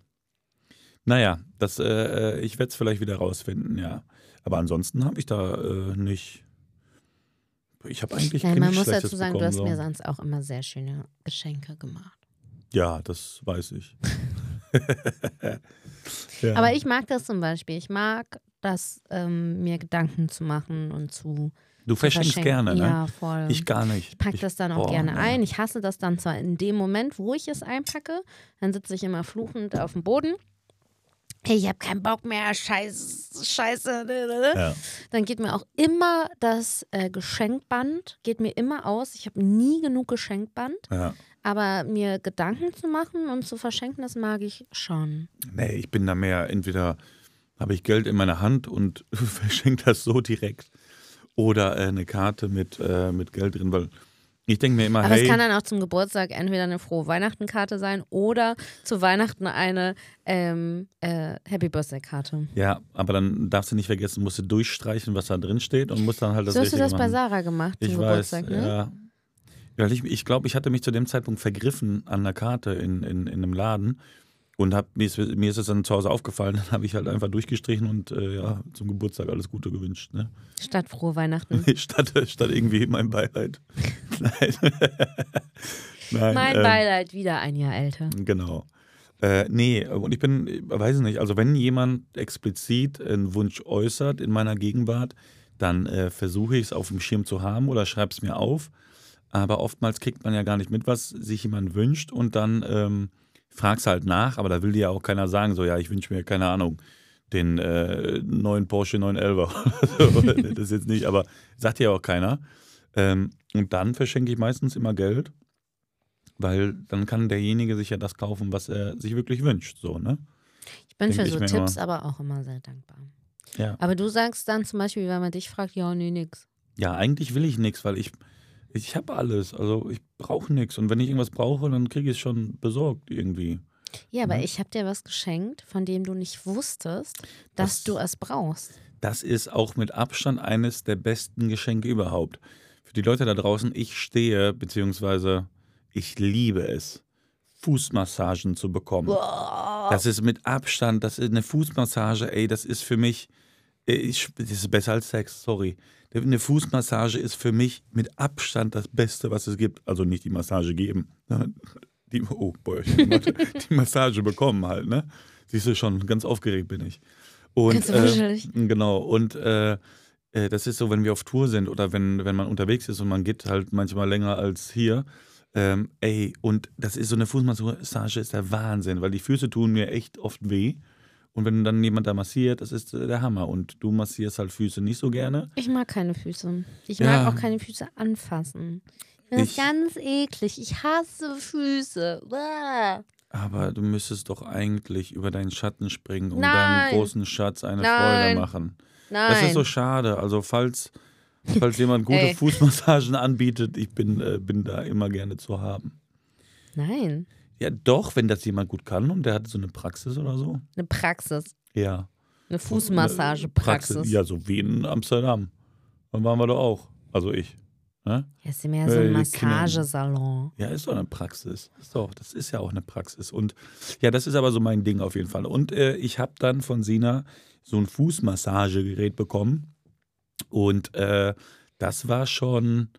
Naja, das, äh, äh, ich werde es vielleicht wieder rausfinden, ja. Aber ansonsten habe ich da äh, nicht. Ich habe eigentlich Ja, kein man muss dazu sagen, du hast bekommen, mir so. sonst auch immer sehr schöne Geschenke gemacht. Ja, das weiß ich. ja. Aber ich mag das zum Beispiel. Ich mag das, ähm, mir Gedanken zu machen und zu. du verschenkst gerne, ne? Ja, voll. Ich gar nicht. Ich packe das dann auch boah, gerne nee. ein. Ich hasse das dann zwar in dem Moment, wo ich es einpacke. Dann sitze ich immer fluchend auf dem Boden. Ich habe keinen Bock mehr, scheiße, scheiße. Ja. Dann geht mir auch immer das äh, Geschenkband, geht mir immer aus. Ich habe nie genug Geschenkband. Ja. Aber mir Gedanken zu machen und zu verschenken, das mag ich schon. Nee, ich bin da mehr, entweder habe ich Geld in meiner Hand und verschenke das so direkt oder äh, eine Karte mit, äh, mit Geld drin, weil ich denke mir immer, Aber hey, es kann dann auch zum Geburtstag entweder eine frohe Weihnachten-Karte sein oder zu Weihnachten eine ähm, äh, Happy Birthday-Karte. ja, aber dann darfst du nicht vergessen, musst du durchstreichen, was da drin steht und musst dann halt das so hast du das bei machen. Sarah gemacht zum Ich weiß, Geburtstag, ne? ja. ja ich ich glaube, ich hatte mich zu dem Zeitpunkt vergriffen an einer Karte in, in, in einem Laden und hab, mir, ist, mir ist es dann zu Hause aufgefallen, dann habe ich halt einfach durchgestrichen und äh, ja, zum Geburtstag alles Gute gewünscht. Ne? Statt frohe Weihnachten. statt, statt irgendwie mein Beileid. Nein. Nein mein ähm, Beileid, wieder ein Jahr älter. Genau. Äh, nee, und ich bin, ich weiß nicht, also wenn jemand explizit einen Wunsch äußert in meiner Gegenwart, dann äh, versuche ich es auf dem Schirm zu haben oder schreibe es mir auf. Aber oftmals kriegt man ja gar nicht mit, was sich jemand wünscht und dann ähm, fragst halt nach, aber da will dir ja auch keiner sagen, so ja, ich wünsche mir, keine Ahnung, den äh, neuen Porsche 911. das ist jetzt nicht, aber sagt ja auch keiner. Ähm, und dann verschenke ich meistens immer Geld, weil dann kann derjenige sich ja das kaufen, was er sich wirklich wünscht. So, ne? Ich bin Denk für so Tipps aber auch immer sehr dankbar. Ja. Aber du sagst dann zum Beispiel, wenn man dich fragt, ja, nee, nix. Ja, eigentlich will ich nichts, weil ich, ich habe alles. Also ich brauche nichts. Und wenn ich irgendwas brauche, dann kriege ich es schon besorgt irgendwie. Ja, aber Mhm. ich habe dir was geschenkt, von dem du nicht wusstest, dass Das- du es brauchst. Das ist auch mit Abstand eines der besten Geschenke überhaupt. Für die Leute da draußen, ich stehe, beziehungsweise ich liebe es, Fußmassagen zu bekommen. Das ist mit Abstand, das ist eine Fußmassage, ey, das ist für mich Ich, das ist besser als Sex, sorry. Eine Fußmassage ist für mich mit Abstand das Beste, was es gibt. Also nicht die Massage geben. Die, oh, boy, die Massage bekommen halt, ne? Siehst du schon, ganz aufgeregt bin ich. Und, äh, genau, und äh, äh, das ist so, wenn wir auf Tour sind oder wenn, wenn man unterwegs ist und man geht halt manchmal länger als hier. Ähm, ey, und das ist so eine Fußmassage, ist der Wahnsinn, weil die Füße tun mir echt oft weh. Und wenn dann jemand da massiert, das ist äh, der Hammer. Und du massierst halt Füße nicht so gerne. Ich mag keine Füße. Ich ja. mag auch keine Füße anfassen. Das ist ganz eklig. Ich hasse Füße. Bäh. Aber du müsstest doch eigentlich über deinen Schatten springen und deinem großen Schatz eine Nein. Freude machen. Nein. Das ist so schade. Also falls, falls jemand gute Fußmassagen anbietet, ich bin, äh, bin da immer gerne zu haben. Nein. Ja, doch, wenn das jemand gut kann und der hat so eine Praxis oder so. Eine Praxis. Ja. Eine Fußmassagepraxis. Ja, so wie in Amsterdam. Dann waren wir doch auch. Also ich. Ne? Ja, ist ja mehr so ein Massagesalon. Ja, ist doch eine Praxis. Ist doch, das ist ja auch eine Praxis. Und ja, das ist aber so mein Ding auf jeden Fall. Und äh, ich habe dann von Sina so ein Fußmassagegerät bekommen. Und äh, das war schon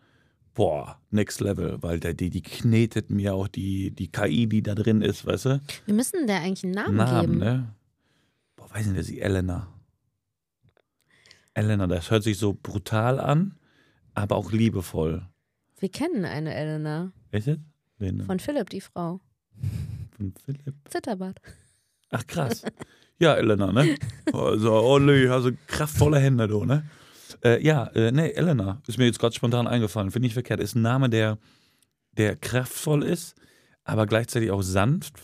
boah, next level, weil der, die, die knetet mir auch die, die KI, die da drin ist, weißt du? Wir müssen der eigentlich einen Namen, Namen geben. Ne? Boah, weiß nicht, sie Elena. Elena, das hört sich so brutal an, aber auch liebevoll. Wir kennen eine Elena. Echt Wen? Von Philipp, die Frau. Von Philipp? Zitterbart. Ach krass. Ja, Elena, ne? Also, oh nee, also kraftvolle Hände, du, ne? Äh, ja, äh, nee, Elena ist mir jetzt gerade spontan eingefallen. Finde ich verkehrt. Ist ein Name, der, der kraftvoll ist, aber gleichzeitig auch sanft.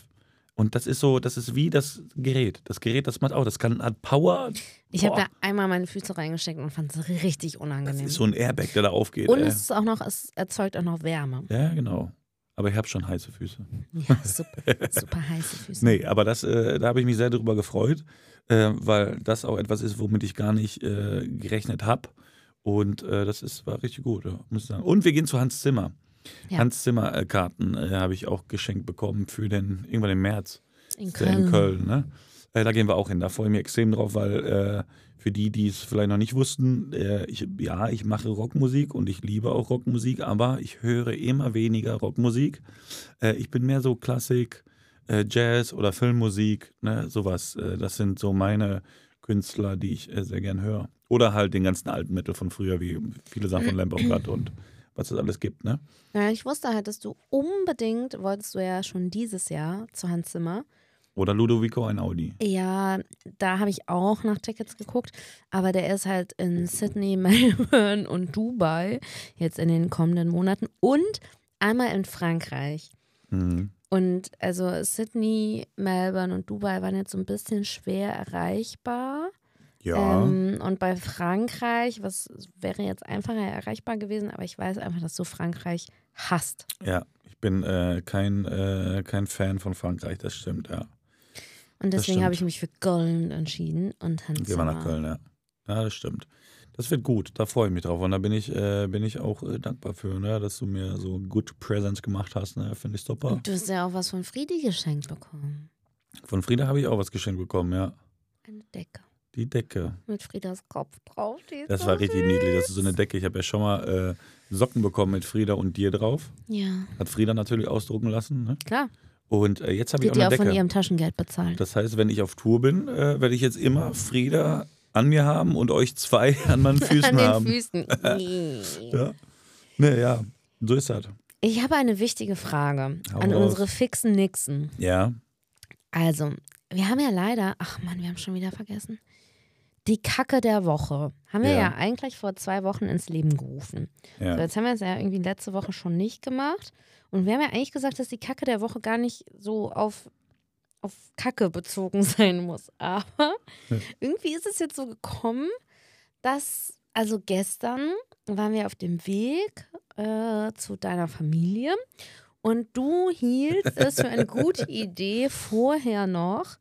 Und das ist so, das ist wie das Gerät. Das Gerät, das macht auch, das kann hat Power. Ich habe da einmal meine Füße reingesteckt und fand es richtig unangenehm. Das ist so ein Airbag, der da aufgeht. Und es ist auch noch, es erzeugt auch noch Wärme. Ja, genau. Aber ich habe schon heiße Füße. Ja, super, super heiße Füße. Nee, aber das, äh, da habe ich mich sehr darüber gefreut äh, weil das auch etwas ist, womit ich gar nicht äh, gerechnet habe. Und äh, das ist, war richtig gut, muss ich sagen. Und wir gehen zu Hans Zimmer. Ja. Hans Zimmer äh, Karten äh, habe ich auch geschenkt bekommen für den, irgendwann im März. In Köln. In Köln ne? Äh, da gehen wir auch hin. Da freue ich mich extrem drauf, weil für die, die es vielleicht noch nicht wussten, ich, ja, ich mache Rockmusik und ich liebe auch Rockmusik, aber ich höre immer weniger Rockmusik. ich bin mehr so Klassik, äh, Jazz oder Filmmusik, ne, sowas. Äh, das sind so meine Künstler, die ich äh, sehr gern höre. Oder halt den ganzen alten Metal von früher, wie viele Sachen von God und was es alles gibt, ne? Ja, ich wusste halt, dass du unbedingt, wolltest du ja schon dieses Jahr zu Hans Zimmer. Oder Ludovico ein Audi. Ja, da habe ich auch nach Tickets geguckt, aber der ist halt in Sydney, Melbourne und Dubai jetzt in den kommenden Monaten und einmal in Frankreich. Mhm. Und also Sydney, Melbourne und Dubai waren jetzt so ein bisschen schwer erreichbar. Ja. Ähm, und bei Frankreich, was wäre jetzt einfacher erreichbar gewesen, aber ich weiß einfach, dass du Frankreich hast. Ja, ich bin äh, kein, äh, kein Fan von Frankreich, das stimmt, ja. Und deswegen habe ich mich für Köln entschieden und Hans Gehen wir nach Köln, ja. Ja, das stimmt. Das wird gut, da freue ich mich drauf. Und da bin ich, äh, bin ich auch äh, dankbar für, ne, dass du mir so gut Presents gemacht hast. Ne? Finde ich super. Und du hast ja auch was von Friedi geschenkt bekommen. Von Frieda habe ich auch was geschenkt bekommen, ja. Eine Decke. Die Decke. Mit Friedas Kopf drauf. das so war richtig süß. niedlich. Das ist so eine Decke. Ich habe ja schon mal äh, Socken bekommen mit Frieda und dir drauf. Ja. Hat Frieda natürlich ausdrucken lassen. Ne? Klar. Und äh, jetzt habe ich auch eine auch Decke. von ihrem Taschengeld bezahlt. Das heißt, wenn ich auf Tour bin, äh, werde ich jetzt immer Frieda an mir haben und euch zwei an meinen Füßen an den haben. Füßen. ja. Nee, ja, so ist das. Ich habe eine wichtige Frage Hau an raus. unsere fixen Nixen. Ja. Also, wir haben ja leider, ach Mann, wir haben schon wieder vergessen. Die Kacke der Woche haben wir ja, ja eigentlich vor zwei Wochen ins Leben gerufen. Ja. So, jetzt haben wir es ja irgendwie letzte Woche schon nicht gemacht. Und wir haben ja eigentlich gesagt, dass die Kacke der Woche gar nicht so auf auf Kacke bezogen sein muss. Aber ja. irgendwie ist es jetzt so gekommen, dass, also gestern waren wir auf dem Weg äh, zu deiner Familie und du hieltst es für eine gute Idee, vorher noch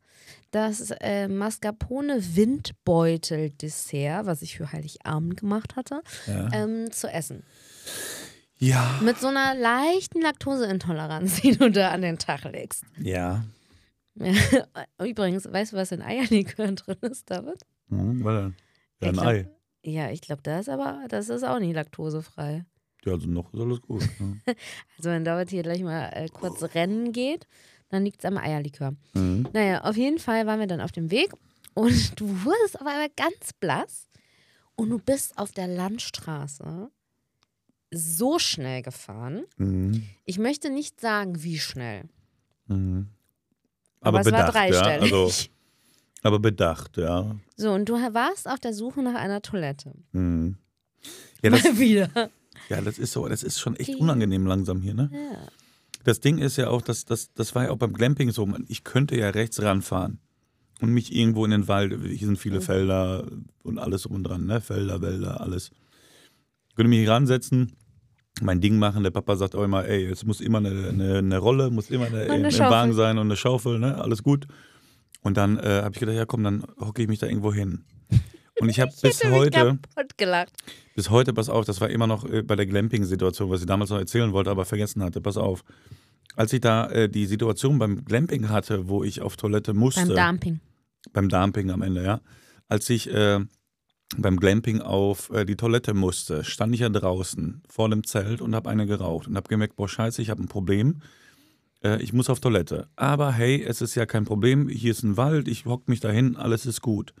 das äh, Mascarpone Windbeutel Dessert, was ich für Heiligabend gemacht hatte, ja. ähm, zu essen. Ja. Mit so einer leichten Laktoseintoleranz, die du da an den Tag legst. Ja. Übrigens, weißt du, was in Eierlikör drin ist, David? Mhm, warte. Ja, ein Ich glaub- Ei. Ja, ich glaube, das aber, das ist auch nicht laktosefrei. Ja, also noch ist alles gut. Ne? Also wenn David hier gleich mal äh, kurz rennen geht, dann liegt es am Eierlikör. Mhm. Naja, auf jeden Fall waren wir dann auf dem Weg und du wurdest auf einmal ganz blass und du bist auf der Landstraße so schnell gefahren. Mhm. Ich möchte nicht sagen, wie schnell. Mhm. Aber, Aber, es war bedacht, ja. dreistellig. Also, aber bedacht, ja. So, und du warst auf der Suche nach einer Toilette. Mhm. Ja, das, Mal wieder. ja, das ist so, das ist schon echt unangenehm langsam hier, ne? Ja. Das Ding ist ja auch, dass das, das war ja auch beim Glamping so, ich könnte ja rechts ranfahren und mich irgendwo in den Wald, hier sind viele Felder und alles drum und dran, ne? Felder, Wälder, alles. Ich könnte mich hier ransetzen, mein Ding machen, der Papa sagt auch immer, ey, es muss immer eine, eine, eine Rolle, muss immer eine, eine im, im. Wagen sein und eine Schaufel, ne? Alles gut. Und dann äh, habe ich gedacht, ja komm, dann hocke ich mich da irgendwo hin. Und ich habe bis heute, gelacht. bis heute, pass auf, das war immer noch äh, bei der Glamping-Situation, was ich damals noch erzählen wollte, aber vergessen hatte. Pass auf. Als ich da äh, die Situation beim Glamping hatte, wo ich auf Toilette musste, Beim Dumping. beim Dumping am Ende, ja, als ich äh, beim Glamping auf äh, die Toilette musste, stand ich ja draußen vor dem Zelt und habe eine geraucht und habe gemerkt, boah, scheiße, ich habe ein Problem. Äh, ich muss auf Toilette. Aber hey, es ist ja kein Problem. Hier ist ein Wald, ich hock mich dahin, alles ist gut.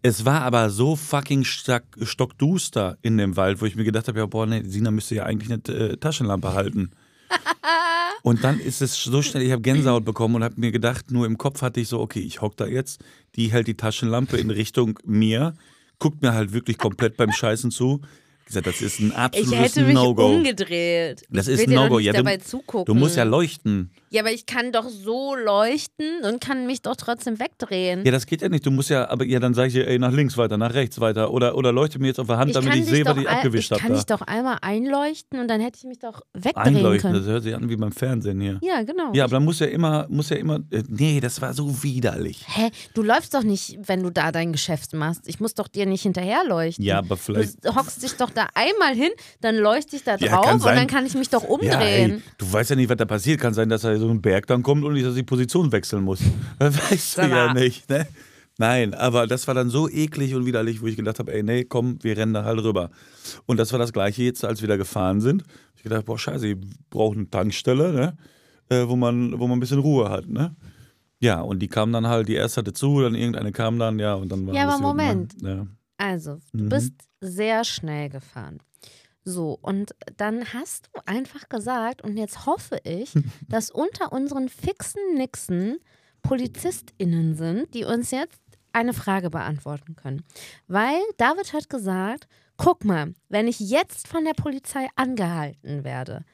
Es war aber so fucking stark, stockduster in dem Wald, wo ich mir gedacht habe, ja, boah, nee, Sina müsste ja eigentlich eine äh, Taschenlampe halten. Und dann ist es so schnell, ich habe Gänsehaut bekommen und habe mir gedacht, nur im Kopf hatte ich so, okay, ich hock da jetzt, die hält die Taschenlampe in Richtung mir, guckt mir halt wirklich komplett beim Scheißen zu. Ich gesagt, das ist ein Ich absolutes hätte mich No-Go. umgedreht. Das ich ist ein No-Go. Ja, du-. Du musst ja leuchten. Ja, aber ich kann doch so leuchten und kann mich doch trotzdem wegdrehen. Ja, das geht ja nicht. Du musst ja, aber ja, dann sage ich dir, ey, nach links weiter, nach rechts weiter. Oder, oder leuchte mir jetzt auf der Hand, damit ich sehe, was ich abgewischt Ich kann habe. dich doch einmal einleuchten und dann hätte ich mich doch wegdrehen Einleuchten, das können. hört sich an wie beim Fernsehen hier. Ja, genau. Ja, aber dann muss ja immer, muss ja immer, äh, nee, das war so widerlich. Hä? Du läufst doch nicht, wenn du da dein Geschäft machst. Ich muss doch dir nicht hinterherleuchten. Ja, aber vielleicht. Du hockst dich doch da einmal hin, dann leuchte ich da Ja, drauf und dann kann ich mich doch Ja, umdrehen. ey, du weißt ja nicht, was da passiert. Kann sein, dass so ein Berg dann kommt und ich, dass ich die Position wechseln muss. Das weißt du ja nicht, ne? Nein, aber das war dann so eklig und widerlich, wo ich gedacht habe, ey, nee, komm, wir rennen da halt rüber. Und das war das Gleiche jetzt, als wir da gefahren sind. Ich gedacht, boah, scheiße, ich brauche eine Tankstelle, ne? Äh, wo, man, wo man ein bisschen Ruhe hat, ne? Ja, und die kam dann halt, die erste hatte zu, dann irgendeine kam dann, ja, und dann war Ja, aber gut, Moment. Ne? Also, du Mhm. bist sehr schnell gefahren. So, und dann hast du einfach gesagt, und jetzt hoffe ich, dass unter unseren fixen Nixen PolizistInnen sind, die uns jetzt eine Frage beantworten können. Weil David hat gesagt, guck mal, wenn ich jetzt von der Polizei angehalten werde,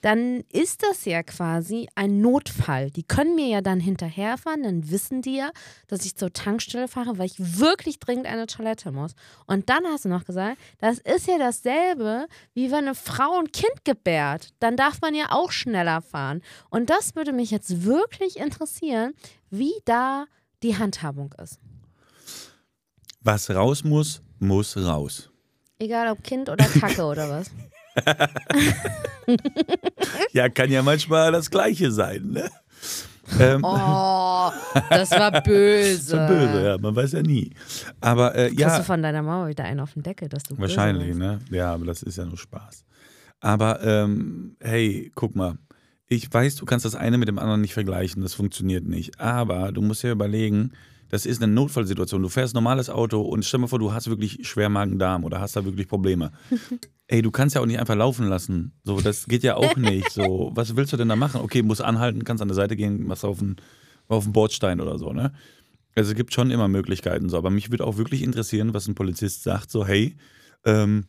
dann ist das ja quasi ein Notfall. Die können mir ja dann hinterherfahren, dann wissen die ja, dass ich zur Tankstelle fahre, weil ich wirklich dringend eine Toilette muss. Und dann hast du noch gesagt, das ist ja dasselbe, wie wenn eine Frau ein Kind gebärt. Dann darf man ja auch schneller fahren. Und das würde mich jetzt wirklich interessieren, wie da die Handhabung ist. Was raus muss, muss raus. Egal ob Kind oder Kacke oder was. Ja, kann ja manchmal das Gleiche sein, ne? Ähm, Oh, das war böse. so böse, ja, man weiß ja nie. Aber äh, Kriegst ja, du von deiner Mama wieder einen auf den Deckel, dass du wahrscheinlich, ne? Ja, aber das ist ja nur Spaß. Aber ähm, hey, guck mal. Ich weiß, du kannst das eine mit dem anderen nicht vergleichen, das funktioniert nicht. Aber du musst ja überlegen, das ist eine Notfallsituation. Du fährst ein normales Auto und stell dir mal vor, du hast wirklich Schwermagen-Darm oder hast da wirklich Probleme. Ey, du kannst ja auch nicht einfach laufen lassen. So, das geht ja auch nicht. So, was willst du denn da machen? Okay, musst anhalten, kannst an der Seite gehen, machst auf den, auf den Bordstein oder so, ne? Also es gibt schon immer Möglichkeiten so, aber mich würde auch wirklich interessieren, was ein Polizist sagt, so hey, ähm,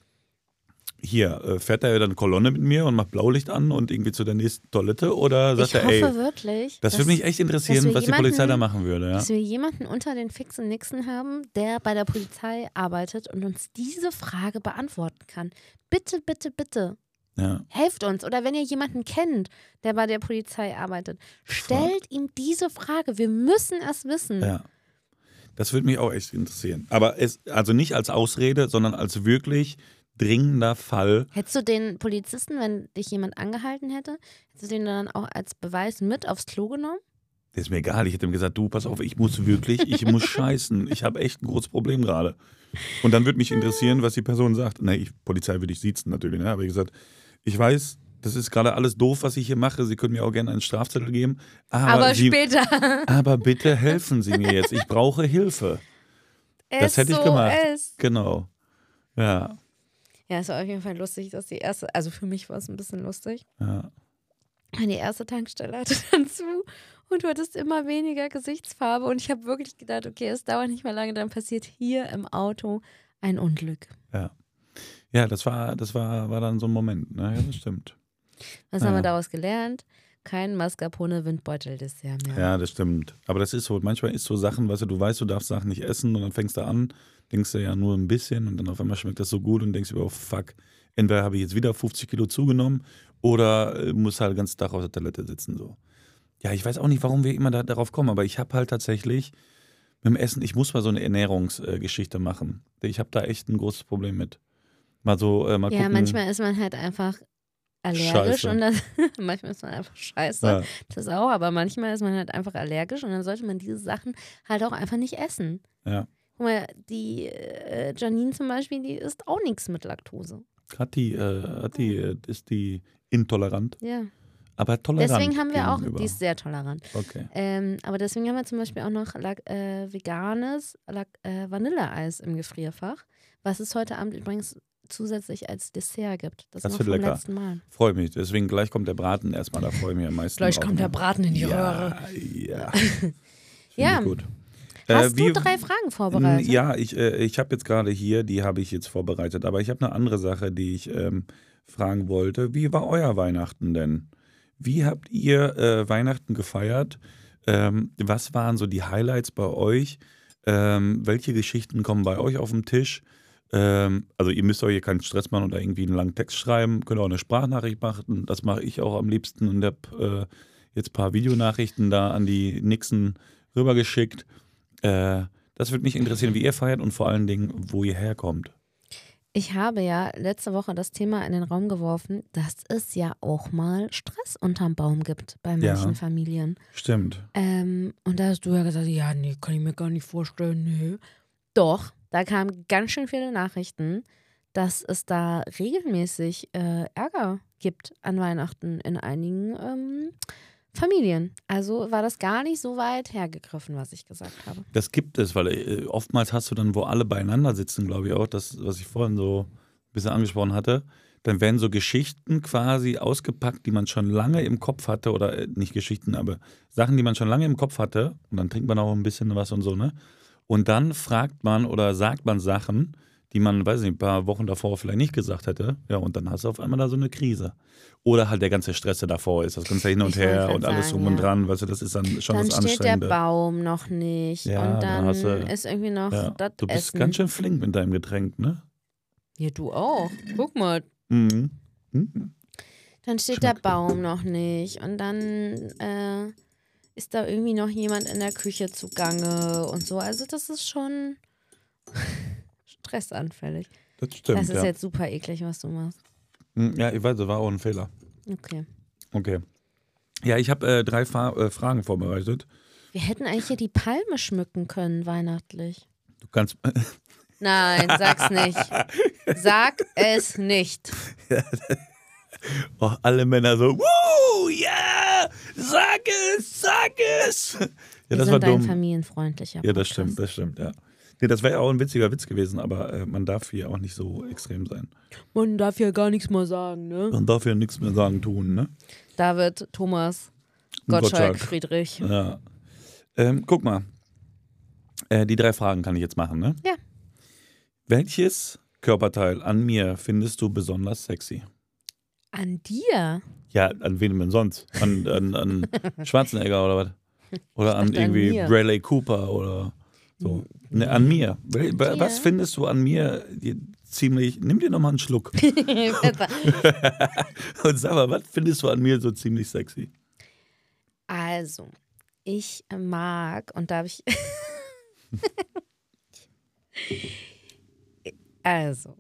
hier, äh, fährt er dann Kolonne mit mir und macht Blaulicht an und irgendwie zu der nächsten Toilette oder sagt Ich er, hoffe ey, wirklich, das dass, würde mich echt interessieren, was die Polizei da jemanden- machen würde, ja. dass wir jemanden unter den fixen Nixen haben, der bei der Polizei arbeitet und uns diese Frage beantworten kann. Bitte, bitte, bitte. ja. Helft uns. Oder wenn ihr jemanden kennt, der bei der Polizei arbeitet, stellt ihm diese Frage. Wir müssen es wissen. Ja. Das würde mich auch echt interessieren. Aber es, also nicht als Ausrede, sondern als wirklich dringender Fall. Hättest du den Polizisten, wenn dich jemand angehalten hätte, hättest du den dann auch als Beweis mit aufs Klo genommen? Das ist mir egal. Ich hätte ihm gesagt, du, pass auf, ich muss wirklich, ich muss scheißen. Ich habe echt ein großes Problem gerade. Und dann würde mich interessieren, was die Person sagt. Nee, ich, Polizei würde ich siezen natürlich. Ne? Aber ich gesagt, ich weiß, das ist gerade alles doof, was ich hier mache. Sie können mir auch gerne einen Strafzettel geben. Aber, Aber Sie, später. aber bitte helfen Sie mir jetzt. Ich brauche Hilfe. Das hätte ich gemacht. Genau. Ja. Ja, es war auf jeden Fall lustig, dass die erste, also für mich war es ein bisschen lustig. ja. Die erste Tankstelle hatte dann zu und du hattest immer weniger Gesichtsfarbe und ich habe wirklich gedacht, okay, es dauert nicht mehr lange, dann passiert hier im Auto ein Unglück. Ja. Ja, das war, das war, war dann so ein Moment. Ne? Ja, das stimmt. Was haben Ja. wir daraus gelernt? Kein Mascarpone Windbeutel-Dessert mehr. Ja, das stimmt. Aber das ist so, manchmal ist so Sachen, weißt du, du weißt, du darfst Sachen nicht essen und dann fängst du an, denkst du ja nur ein bisschen und dann auf einmal schmeckt das so gut und denkst dir, oh fuck, entweder habe ich jetzt wieder 50 Kilo zugenommen oder äh, muss halt den ganzen Tag auf der Toilette sitzen. So. Ja, ich weiß auch nicht, warum wir immer da, darauf kommen, aber ich habe halt tatsächlich mit dem Essen, ich muss mal so eine Ernährungsgeschichte machen. Ich habe da echt ein großes Problem mit. Mal so, äh, mal Ja, gucken. manchmal ist man halt einfach allergisch Scheiße. und dann, manchmal ist man einfach scheiße. Ja. Das auch, aber manchmal ist man halt einfach allergisch und dann sollte man diese Sachen halt auch einfach nicht essen. Ja. Guck mal, die äh, Janine zum Beispiel, die isst auch nichts mit Laktose. Hat die, äh, hat die, äh, ist die intolerant, Ja. aber tolerant. Deswegen haben wir auch, gegenüber. die ist sehr tolerant. Okay. Ähm, aber deswegen haben wir zum Beispiel auch noch Lak äh, veganes Lak äh, Vanilleeis im Gefrierfach, was es heute Abend übrigens zusätzlich als Dessert gibt. Das, Das noch wird vom lecker. letzten Mal. Freue mich. Deswegen gleich kommt der Braten erstmal. Da freue ich mich am meisten. Gleich kommt der ne? Braten in die ja, Röhre. Ja. Ja. Gut. Hast Äh, du wie- drei Fragen vorbereitet? Ja, ich, äh, ich habe jetzt gerade hier, die habe ich jetzt vorbereitet. Aber ich habe eine andere Sache, die ich ähm, fragen wollte. Wie war euer Weihnachten denn? Wie habt ihr äh, Weihnachten gefeiert? Ähm, was waren so die Highlights bei euch? Ähm, welche Geschichten kommen bei euch auf den Tisch? Ähm, also ihr müsst euch hier keinen Stress machen oder irgendwie einen langen Text schreiben. Könnt auch eine Sprachnachricht machen. Das mache ich auch am liebsten und habe äh, jetzt ein paar Videonachrichten da an die Nixon rübergeschickt. Äh, das würde mich interessieren, wie ihr feiert und vor allen Dingen, wo ihr herkommt. Ich habe ja letzte Woche das Thema in den Raum geworfen, dass es ja auch mal Stress unterm Baum gibt bei Ja. manchen Familien. Stimmt. Ähm, und da hast du ja gesagt, ja, nee, kann ich mir gar nicht vorstellen, nee. Doch, da kamen ganz schön viele Nachrichten, dass es da regelmäßig äh, Ärger gibt an Weihnachten in einigen ähm, Familien. Also war das gar nicht so weit hergegriffen, was ich gesagt habe. Das gibt es, weil äh, oftmals hast du dann, wo alle beieinander sitzen, glaube ich auch, das, was ich vorhin so ein bisschen angesprochen hatte, dann werden so Geschichten quasi ausgepackt, die man schon lange im Kopf hatte, oder äh, nicht Geschichten, aber Sachen, die man schon lange im Kopf hatte, und dann trinkt man auch ein bisschen was und so, ne? Und dann fragt man oder sagt man Sachen, die man, weiß nicht, ein paar Wochen davor vielleicht nicht gesagt hätte. Ja, und dann hast du auf einmal da so eine Krise. Oder halt der ganze Stress, der davor ist, das ganze Hin und Ich her und alles sagen, drum und dran, weißt du, das ist dann schon dann das steht der. Baum noch nicht Ja, und dann dann du- ist irgendwie noch Ja, das du bist Essen. ganz schön flink mit deinem Getränk, ne? ja, du auch. Guck mal, Mhm. Mhm. Dann steht Schmeckt der Baum noch nicht und dann äh, ist da irgendwie noch jemand in der Küche zugange und so. Also das ist schon stressanfällig. Das stimmt, das ist ja. jetzt super eklig, was du machst. Mhm, Ja, ich weiß, das war auch ein Fehler. Okay. Okay. Ja, ich habe äh, drei Fa äh, Fragen vorbereitet. Wir hätten eigentlich hier die Palme schmücken können, weihnachtlich. Du kannst. Nein, sag's nicht. Sag es nicht. Oh, alle Männer so, Woo, ja, sag es, sag es. Ja, das sind war ein dumm. familienfreundlicher Ja, das stimmt, das stimmt, ja. Nee, das wäre ja auch ein witziger Witz gewesen, aber äh, man darf hier auch nicht so extrem sein. Man darf ja gar nichts mehr sagen, ne? Man darf ja nichts mehr sagen, tun, ne? David, Thomas, Gottschalk, Gottschalk. Friedrich. Ja. Ähm, guck mal. Äh, die drei Fragen kann ich jetzt machen, ne? Ja. Welches Körperteil an mir findest du besonders sexy? An dir? Ja, an wen denn sonst? An, an, an Schwarzenegger oder was? Oder an an irgendwie mir. Bradley Cooper oder so. Ne, an mir. Was findest du an mir ziemlich. Nimm dir nochmal einen Schluck und sag mal, was findest du an mir so ziemlich sexy? Also, ich mag, und da habe ich. also,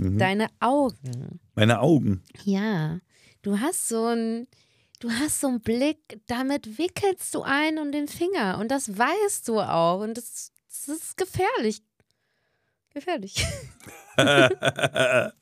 Mhm. deine Augen. Meine Augen. Ja, du hast so ein. du hast so einen Blick, damit wickelst du einen um den Finger und das weißt du auch und das, das ist gefährlich. Gefährlich. ja,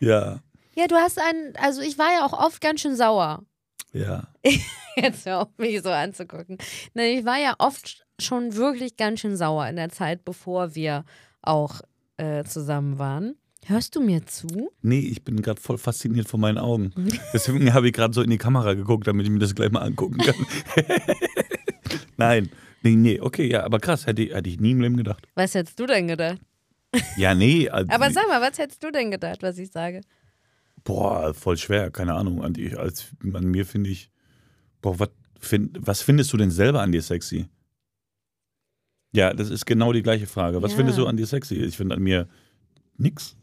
Ja, du hast einen, also ich war ja auch oft ganz schön sauer. ja. Jetzt hör auf, mich so anzugucken. Nein, ich war ja oft schon wirklich ganz schön sauer in der Zeit, bevor wir auch äh, zusammen waren. Hörst du mir zu? Nee, ich bin gerade voll fasziniert von meinen Augen. Deswegen habe ich gerade so in die Kamera geguckt, damit ich mir das gleich mal angucken kann. Nein, nee, nee, okay, ja, aber krass, hätte, ich- hätte ich nie im Leben gedacht. Was hättest du denn gedacht? Ja, nee, also, Aber sag mal, was hättest du denn gedacht, was ich sage? boah, voll schwer, keine Ahnung. An, die, als, an mir finde ich, boah, was, find, was findest du denn selber an dir sexy? Ja, das ist genau die gleiche Frage. Was Ja. findest du an dir sexy? Ich finde an mir nix.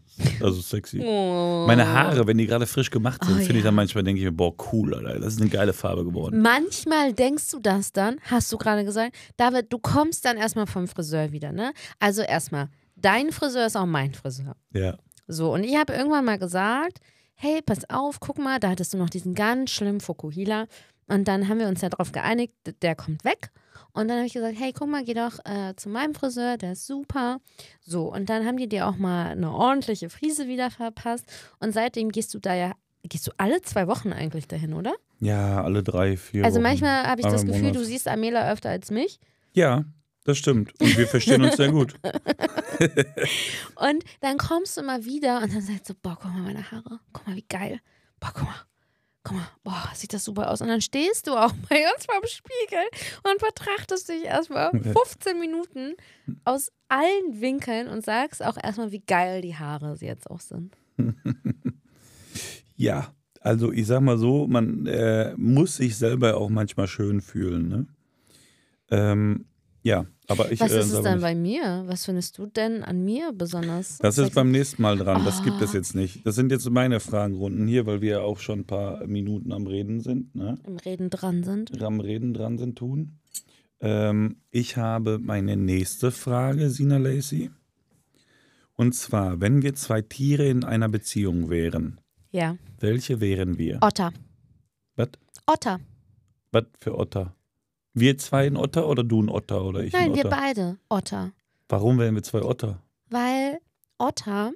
Also sexy. Oh. Meine Haare, wenn die gerade frisch gemacht sind, Oh, finde ich dann manchmal, denke ich mir, boah, cool, Alter, das ist eine geile Farbe geworden. Manchmal denkst du das dann, hast du gerade gesagt, David, du kommst dann erstmal vom Friseur wieder, ne? Also erstmal, dein Friseur ist auch mein Friseur. Ja. So, und ich habe irgendwann mal gesagt, hey, pass auf, guck mal, da hattest du noch diesen ganz schlimmen Fukuhila. Und dann haben wir uns ja darauf geeinigt, der kommt weg. Und dann habe ich gesagt, hey, guck mal, geh doch äh, zu meinem Friseur, der ist super. So, und dann haben die dir auch mal eine ordentliche Frise wieder verpasst. Und seitdem gehst du da ja, gehst du alle zwei Wochen eigentlich dahin, oder? Ja, alle drei, vier. Also Wochen. manchmal habe ich das Gefühl, Monat. du siehst Amela öfter als mich. Ja, das stimmt. Und wir verstehen uns sehr gut. Und dann kommst du mal wieder und dann sagst du, boah, guck mal meine Haare, guck mal, wie geil. Boah, guck mal, guck mal, boah, sieht das super aus. Und dann stehst du auch bei uns vorm Spiegel und betrachtest dich erstmal 15 Minuten aus allen Winkeln und sagst auch erstmal, wie geil die Haare jetzt auch sind. Ja, also ich sag mal so, man äh, muss sich selber auch manchmal schön fühlen. Ne? Ähm, ja, aber ich. Was äh, ist es nicht- bei mir? Was findest du denn an mir besonders? Das ist beim nächsten Mal dran. Das gibt es Ah. jetzt nicht. Das sind jetzt meine Fragenrunden hier, weil wir ja auch schon ein paar Minuten am Reden sind. Ne? im Reden dran sind. Am Reden dran sind tun. Ähm, ich habe meine nächste Frage, Sina Lacey. Und zwar, wenn wir zwei Tiere in einer Beziehung wären, Ja. welche wären wir? Otter. Was? Otter. Was für Otter? Wir zwei ein Otter oder du ein Otter oder ich Nein, ein wir Otter? beide. Otter. Warum wären wir zwei Otter? Weil Otter,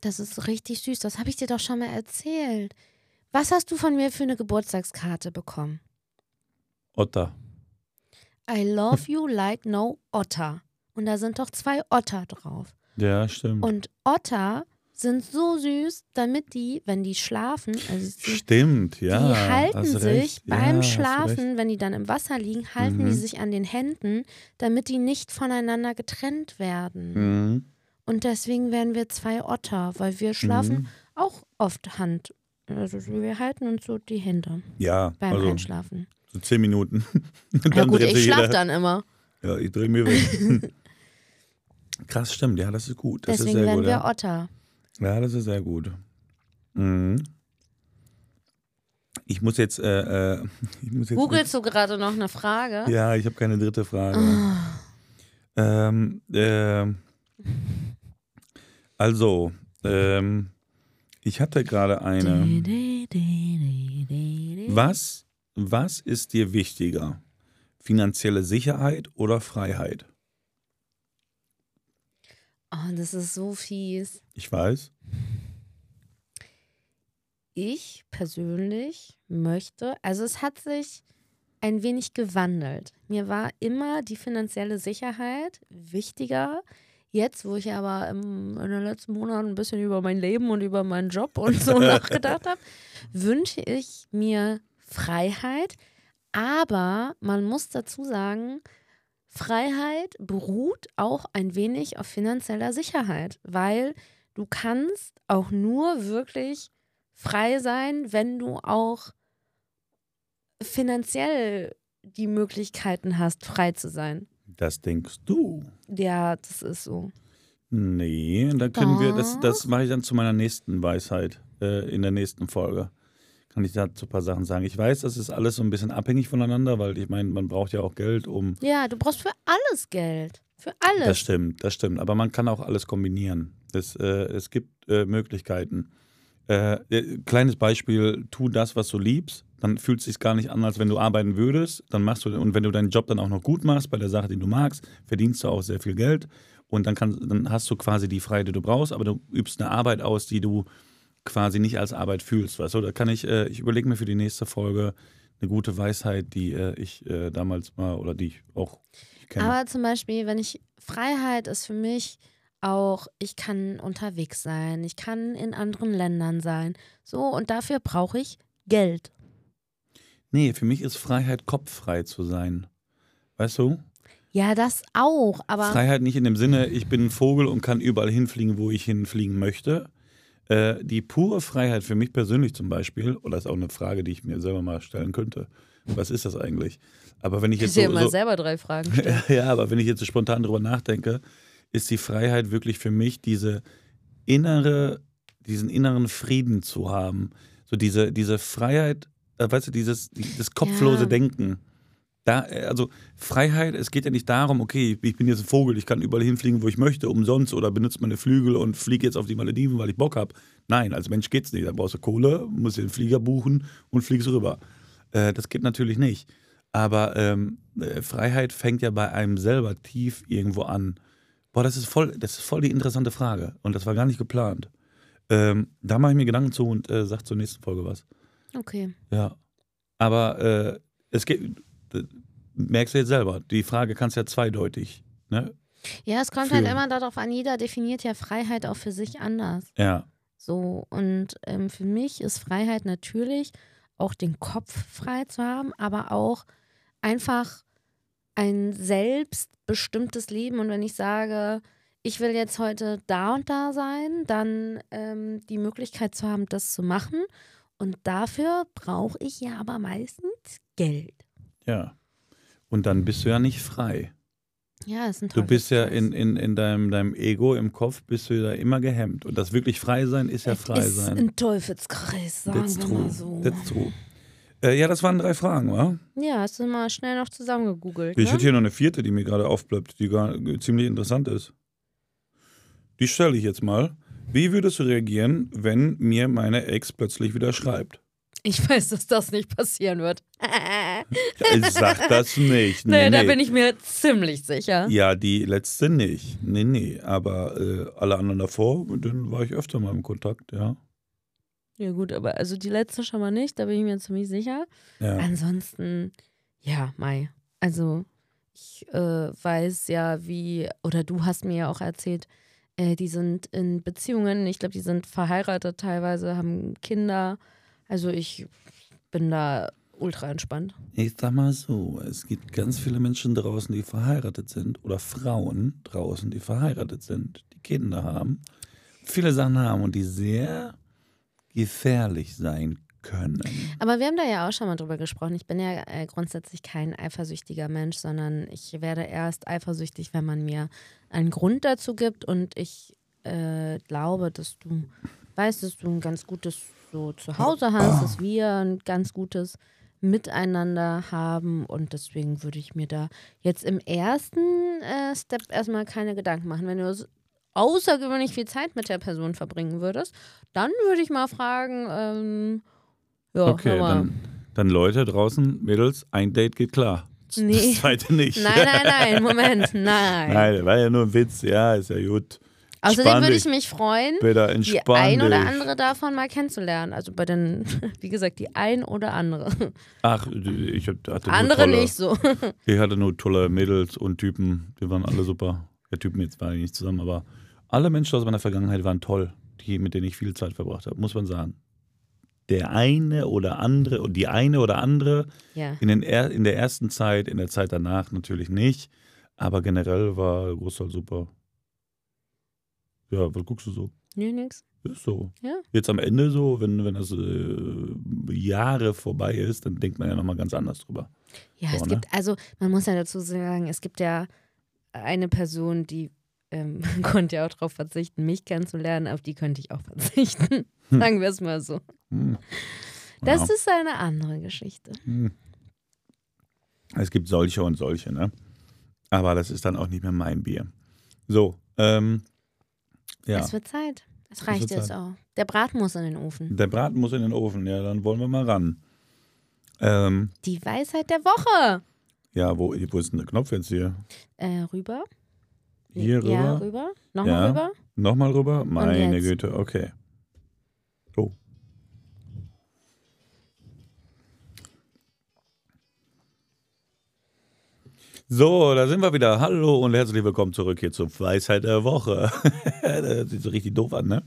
das ist richtig süß, das habe ich dir doch schon mal erzählt. Was hast du von mir für eine Geburtstagskarte bekommen? Otter. I love you like no Otter. Und da sind doch zwei Otter drauf. Ja, stimmt. Und Otter sind so süß, damit die, wenn die schlafen, also die, stimmt, ja. die halten sich. Ja, beim recht. Schlafen, wenn die dann im Wasser liegen, halten Mhm. die sich an den Händen, damit die nicht voneinander getrennt werden. Mhm. Und deswegen werden wir zwei Otter, weil wir schlafen Mhm. auch oft Hand. Also wir halten uns so die Hände Ja, beim also Einschlafen. so zehn Minuten. Ja gut, ich schlafe dann immer. Ja, ich drehe mir weg. Krass, stimmt. Ja, das ist gut. Das Deswegen ist werden gut. wir Ja. Otter. Ja, das ist sehr gut. Mhm. Ich muss jetzt, äh, äh, ich muss jetzt Googlest du gerade noch eine Frage? Ja, ich habe keine dritte Frage. Ah. Ähm, ähm, also, ähm, ich hatte gerade eine. Was, was ist dir wichtiger? Finanzielle Sicherheit oder Freiheit? Oh, das ist so fies. Ich weiß. Ich persönlich möchte, also es hat sich ein wenig gewandelt. Mir war immer die finanzielle Sicherheit wichtiger. Jetzt, wo ich aber im, in den letzten Monaten ein bisschen über mein Leben und über meinen Job und so nachgedacht habe, wünsche ich mir Freiheit. Aber man muss dazu sagen, Freiheit beruht auch ein wenig auf finanzieller Sicherheit, weil du kannst auch nur wirklich frei sein, wenn du auch finanziell die Möglichkeiten hast, frei zu sein. Das denkst du. Ja, das ist so. Nee, dann können wir, das, das Doch. mache ich dann zu meiner nächsten Weisheit äh, in der nächsten Folge. Kann ich dazu ein paar Sachen sagen. Ich weiß, das ist alles so ein bisschen abhängig voneinander, weil ich meine, man braucht ja auch Geld, um. Ja, du brauchst für alles Geld. Für alles. Das stimmt, das stimmt. Aber man kann auch alles kombinieren. Es, äh, es gibt äh, Möglichkeiten. Äh, äh, kleines Beispiel: Tu das, was du liebst, dann fühlt es sich gar nicht an, als wenn du arbeiten würdest. Dann machst du, und wenn du deinen Job dann auch noch gut machst bei der Sache, die du magst, verdienst du auch sehr viel Geld. Und dann, kann, dann hast du quasi die Freiheit, die du brauchst, aber du übst eine Arbeit aus, die du quasi nicht als Arbeit fühlst. Weißt du, da kann ich, äh, ich überlege mir für die nächste Folge eine gute Weisheit, die äh, ich äh, damals mal oder die ich auch kenne. Aber zum Beispiel, wenn ich Freiheit ist für mich auch, ich kann unterwegs sein, ich kann in anderen Ländern sein. So, und dafür brauche ich Geld. Nee, für mich ist Freiheit, kopffrei zu sein. Weißt du? Ja, das auch, aber. Freiheit nicht in dem Sinne, ich bin ein Vogel und kann überall hinfliegen, wo ich hinfliegen möchte. Äh, die pure Freiheit für mich persönlich zum Beispiel, oder ist auch eine Frage, die ich mir selber mal stellen könnte. Was ist das eigentlich? Aber wenn ich jetzt Ich so, immer so, selber drei Fragen ja, aber wenn ich jetzt so spontan drüber nachdenke, ist die Freiheit wirklich für mich diese innere, diesen inneren Frieden zu haben. So diese, diese Freiheit, äh, weißt du, dieses, dieses kopflose Ja. Denken. Da, äh, also Freiheit, es geht ja nicht darum, okay, ich bin jetzt ein Vogel, ich kann überall hinfliegen, wo ich möchte, umsonst oder benutze meine Flügel und fliege jetzt auf die Malediven, weil ich Bock habe. Nein, als Mensch geht's nicht. Da brauchst du Kohle, musst dir den Flieger buchen und fliegst rüber. Äh, das geht natürlich nicht. Aber ähm, äh, Freiheit fängt ja bei einem selber tief irgendwo an. Boah, das ist voll, das ist voll die interessante Frage. Und das war gar nicht geplant. Ähm, da mache ich mir Gedanken zu und äh, sag zur nächsten Folge was. Okay. Ja. Aber äh, es geht, merkst du jetzt selber, die Frage kannst ja zweideutig. Ne? Ja, es kommt halt Fühlen. immer darauf an, jeder definiert ja Freiheit auch für sich anders. Ja. So, und ähm, für mich ist Freiheit natürlich auch den Kopf frei zu haben, aber auch einfach ein selbstbestimmtes Leben. Und wenn ich sage, ich will jetzt heute da und da sein, dann ähm, die Möglichkeit zu haben, das zu machen. Und dafür brauche ich ja aber meistens Geld. Ja. Und dann bist du ja nicht frei. Ja, ist ein Du bist ja in, in, in deinem, deinem Ego, im Kopf, bist du da immer gehemmt. Und das wirklich frei sein ist ja frei ist sein. ein Teufelskreis, sagen That's wir true. mal so. That's true. Äh, ja, das waren drei Fragen, wa? Ja, hast du mal schnell noch zusammengegoogelt. Ich ne? hätte hier noch eine vierte, die mir gerade aufbleibt, die gar, ziemlich interessant ist. Die stelle ich jetzt mal. Wie würdest du reagieren, wenn mir meine Ex plötzlich wieder schreibt? Ich weiß, dass das nicht passieren wird. Ich sag das nicht. Nee, nee, da nee. bin ich mir ziemlich sicher. Ja, die letzte nicht. Nee, nee. Aber äh, alle anderen davor, mit denen war ich öfter mal im Kontakt, ja. Ja, gut, aber also die letzte schon mal nicht, da bin ich mir ziemlich sicher. Ja. Ansonsten, ja, Mai. Also, ich äh, weiß ja, wie, oder du hast mir ja auch erzählt, äh, die sind in Beziehungen, ich glaube, die sind verheiratet teilweise, haben Kinder. Also, ich bin da ultra entspannt. Ich sag mal so, es gibt ganz viele Menschen draußen, die verheiratet sind oder Frauen draußen, die verheiratet sind, die Kinder haben, viele Sachen haben und die sehr gefährlich sein können. Aber wir haben da ja auch schon mal drüber gesprochen. Ich bin ja äh, grundsätzlich kein eifersüchtiger Mensch, sondern ich werde erst eifersüchtig, wenn man mir einen Grund dazu gibt. Und ich äh, glaube, dass du weißt, dass du ein ganz gutes so Zuhause hast, dass wir ein ganz gutes Miteinander haben. Und deswegen würde ich mir da jetzt im ersten äh, Step erstmal keine Gedanken machen. Wenn du außergewöhnlich viel Zeit mit der Person verbringen würdest, dann würde ich mal fragen, ähm, ja, Okay, dann, dann Leute draußen, Mädels, ein Date geht klar. Das Nee. zweite nicht. Nein, nein, nein, Moment, nein. Nein, war ja nur ein Witz. Ja, ist ja gut. Außerdem Entspann würde ich mich freuen, die ein oder andere davon mal kennenzulernen. Also bei den, wie gesagt, die ein oder andere. Ach, ich hatte Andere tolle, nicht so. Ich hatte nur tolle Mädels und Typen, die waren alle super. Ja, Typen jetzt waren nicht zusammen, aber alle Menschen aus meiner Vergangenheit waren toll, die, mit denen ich viel Zeit verbracht habe, muss man sagen. Der eine oder andere und die eine oder andere Ja. in, den in der ersten Zeit, in der Zeit danach natürlich nicht, aber generell war der Großteil super. Ja, was guckst du so? Nö, nix. Ist so. Ja. Jetzt am Ende so, wenn, wenn das äh, Jahre vorbei ist, dann denkt man ja nochmal ganz anders drüber. Ja, So, es ne? gibt, also man muss ja dazu sagen, es gibt ja eine Person, die ähm, konnte ja auch darauf verzichten, mich kennenzulernen, auf die könnte ich auch verzichten. Sagen wir es mal so. Hm. Das Ja. ist eine andere Geschichte. Hm. Es gibt solche und solche, ne? Aber das ist dann auch nicht mehr mein Bier. So, ähm, ja. Es wird Zeit. Es reicht jetzt Zeit. auch. Der Braten muss in den Ofen. Der Braten muss in den Ofen, ja, dann wollen wir mal ran. Ähm, Die Weisheit der Woche. ja, wo, wo ist denn der Knopf jetzt hier? Äh, rüber? Hier rüber? Ja, rüber. Nochmal Ja. rüber. Nochmal rüber? Meine? Güte, okay. So, da sind wir wieder. Hallo und herzlich willkommen zurück hier zur Weisheit der Woche. das sieht so richtig doof an, ne?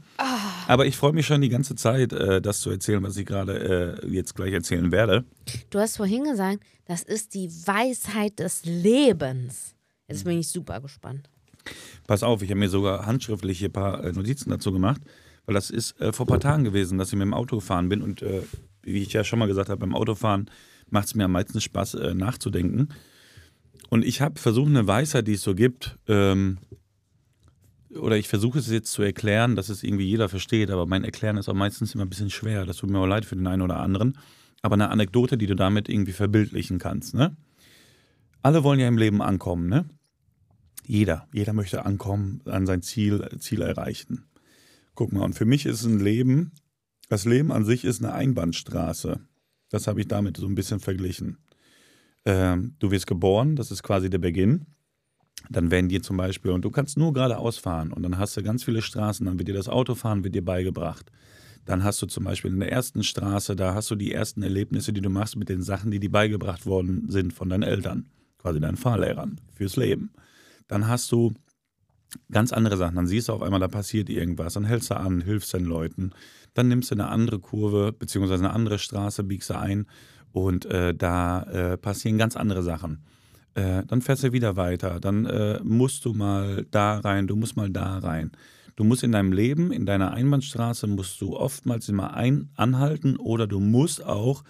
Aber ich freue mich schon die ganze Zeit, äh, das zu erzählen, was ich gerade äh, jetzt gleich erzählen werde. Du hast vorhin gesagt, das ist die Weisheit des Lebens. Jetzt bin ich super gespannt. Pass auf, ich habe mir sogar handschriftlich hier ein paar äh, Notizen dazu gemacht, weil das ist vor ein paar Tagen gewesen, dass ich mit dem Auto gefahren bin und wie ich ja schon mal gesagt habe, beim Autofahren macht es mir am meisten Spaß nachzudenken. Und ich habe versucht, eine Weisheit, die es so gibt, ähm, oder ich versuche es jetzt zu erklären, dass es irgendwie jeder versteht, aber mein Erklären ist auch meistens immer ein bisschen schwer. Das tut mir auch leid für den einen oder anderen. Aber eine Anekdote, die du damit irgendwie verbildlichen kannst. Ne? Alle wollen ja im Leben ankommen, ne? Jeder, jeder möchte ankommen, an sein Ziel, Ziel erreichen. Guck mal, und für mich ist ein Leben, das Leben an sich ist eine Einbahnstraße. Das habe ich damit so ein bisschen verglichen. Ähm, du wirst geboren, das ist quasi der Beginn. Dann werden dir zum Beispiel, und du kannst nur geradeaus fahren und dann hast du ganz viele Straßen, dann wird dir das Autofahren wird dir beigebracht. Dann hast du zum Beispiel in der ersten Straße, da hast du die ersten Erlebnisse, die du machst mit den Sachen, die dir beigebracht worden sind von deinen Eltern, quasi deinen Fahrlehrern fürs Leben dann hast du ganz andere Sachen. Dann siehst du auf einmal, da passiert irgendwas. Dann hältst du an, hilfst den Leuten. Dann nimmst du eine andere Kurve, beziehungsweise eine andere Straße, biegst du ein und äh, da äh, passieren ganz andere Sachen. Äh, dann fährst du wieder weiter. Dann äh, musst du mal da rein, du musst mal da rein. Du musst in deinem Leben, in deiner Einbahnstraße, musst du oftmals immer ein, anhalten oder du musst auch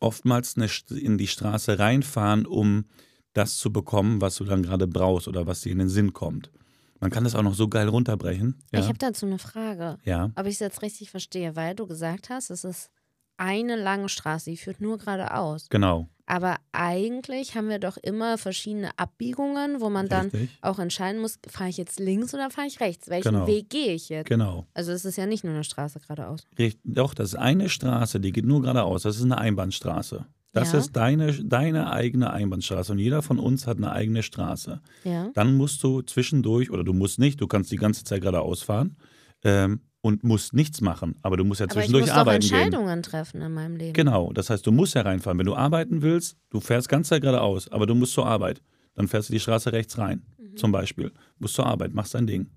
oftmals eine, in die Straße reinfahren, um das zu bekommen, was du dann gerade brauchst oder was dir in den Sinn kommt. Man kann das auch noch so geil runterbrechen. Ja, Ich habe dazu eine Frage, ja. ob ich es jetzt richtig verstehe, weil du gesagt hast, es ist eine lange Straße, die führt nur geradeaus. genau. Aber eigentlich haben wir doch immer verschiedene Abbiegungen, wo man dann Richtig. auch entscheiden muss, fahre ich jetzt links oder fahre ich rechts? Welchen Genau. Weg gehe ich jetzt? Genau. Also es ist ja nicht nur eine Straße geradeaus. Richtig. Doch, das ist eine Straße, die geht nur geradeaus. Das ist eine Einbahnstraße. Das Ja. ist deine, deine eigene Einbahnstraße und jeder von uns hat eine eigene Straße. Ja. Dann musst du zwischendurch, oder du musst nicht, du kannst die ganze Zeit geradeaus fahren ähm, und musst nichts machen. Aber du musst ja Aber ich zwischendurch muss doch arbeiten gehen. Entscheidungen treffen in meinem Leben. Genau, das heißt, du musst ja reinfahren. Wenn du arbeiten willst, du fährst ganz Zeit geradeaus, aber du musst zur Arbeit. Dann fährst du die Straße rechts rein, Mhm. zum Beispiel. Musst zur Arbeit, machst dein Ding.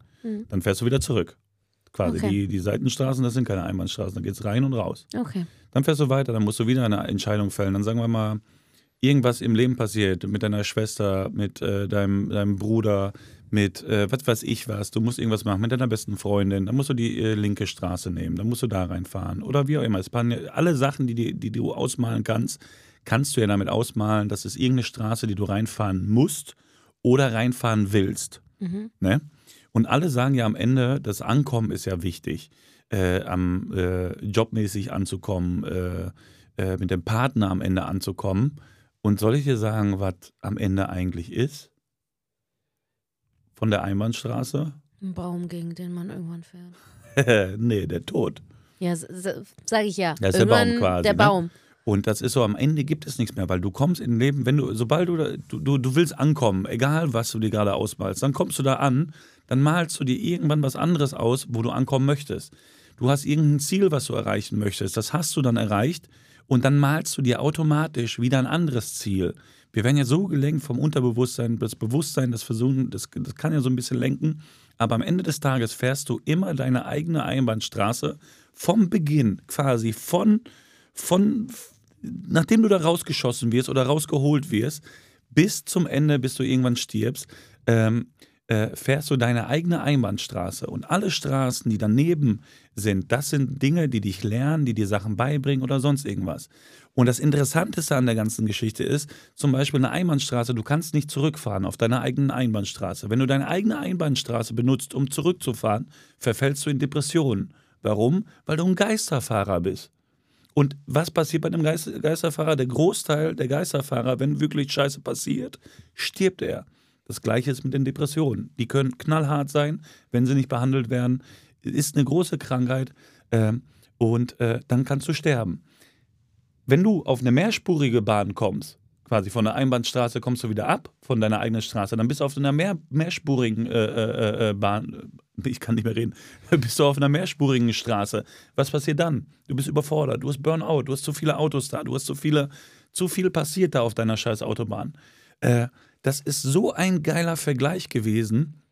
Dann fährst du wieder zurück. Quasi Okay. die, die Seitenstraßen, das sind keine Einbahnstraßen, da geht's rein und raus. Okay. Dann fährst du weiter, dann musst du wieder eine Entscheidung fällen. Dann sagen wir mal, irgendwas im Leben passiert mit deiner Schwester, mit äh, deinem, deinem Bruder, mit äh, was weiß ich was. Du musst irgendwas machen mit deiner besten Freundin. Dann musst du die äh, linke Straße nehmen. Dann musst du da reinfahren. Oder wie auch immer. Es waren ja alle Sachen, die, die, die du ausmalen kannst, kannst du ja damit ausmalen, dass es irgendeine Straße, die du reinfahren musst oder reinfahren willst. Mhm. Ne? Und alle sagen ja am Ende, das Ankommen ist ja wichtig, äh, am äh, jobmäßig anzukommen, äh, äh, mit dem Partner am Ende anzukommen. Und soll ich dir sagen, was am Ende eigentlich ist? Von der Einbahnstraße? Ein Baum, gegen den man irgendwann fährt. nee, der Tod. Ja, sage ich ja. Das ist der Baum Irgendwann quasi, Der ne? Baum. Und das ist so, am Ende gibt es nichts mehr, weil du kommst in Leben, wenn du, sobald du, du, du, du willst ankommen, egal was du dir gerade ausmalst, dann kommst du da an, dann malst du dir irgendwann was anderes aus, wo du ankommen möchtest. Du hast irgendein Ziel, was du erreichen möchtest, das hast du dann erreicht und dann malst du dir automatisch wieder ein anderes Ziel. Wir werden ja so gelenkt vom Unterbewusstsein, das Bewusstsein, das Versuchen, das, das kann ja so ein bisschen lenken, aber am Ende des Tages fährst du immer deine eigene Einbahnstraße vom Beginn, quasi von, von, nachdem du da rausgeschossen wirst oder rausgeholt wirst, bis zum Ende, bis du irgendwann stirbst, ähm, äh, fährst du deine eigene Einbahnstraße. Und alle Straßen, die daneben sind, das sind Dinge, die dich lernen, die dir Sachen beibringen oder sonst irgendwas. Und das Interessanteste an der ganzen Geschichte ist, zum Beispiel eine Einbahnstraße, du kannst nicht zurückfahren auf deiner eigenen Einbahnstraße. Wenn du deine eigene Einbahnstraße benutzt, um zurückzufahren, verfällst du in Depressionen. Warum? Weil du ein Geisterfahrer bist. Und was passiert bei einem Geist Geisterfahrer? Der Großteil der Geisterfahrer, wenn wirklich Scheiße passiert, stirbt er. Das gleiche ist mit den Depressionen. Die können knallhart sein, wenn sie nicht behandelt werden. Ist eine große Krankheit ähm, und äh, dann kannst du sterben. wenn du auf eine mehrspurige Bahn kommst, quasi von der Einbahnstraße kommst du wieder ab von deiner eigenen Straße, dann bist du auf einer mehr, mehrspurigen äh, äh, äh, Bahn, ich kann nicht mehr reden, bist du auf einer mehrspurigen Straße. Was passiert dann? Du bist überfordert, du hast Burnout, du hast zu viele Autos da, du hast zu viele, zu viel passiert da auf deiner scheiß Autobahn. Äh, das ist so ein geiler Vergleich gewesen,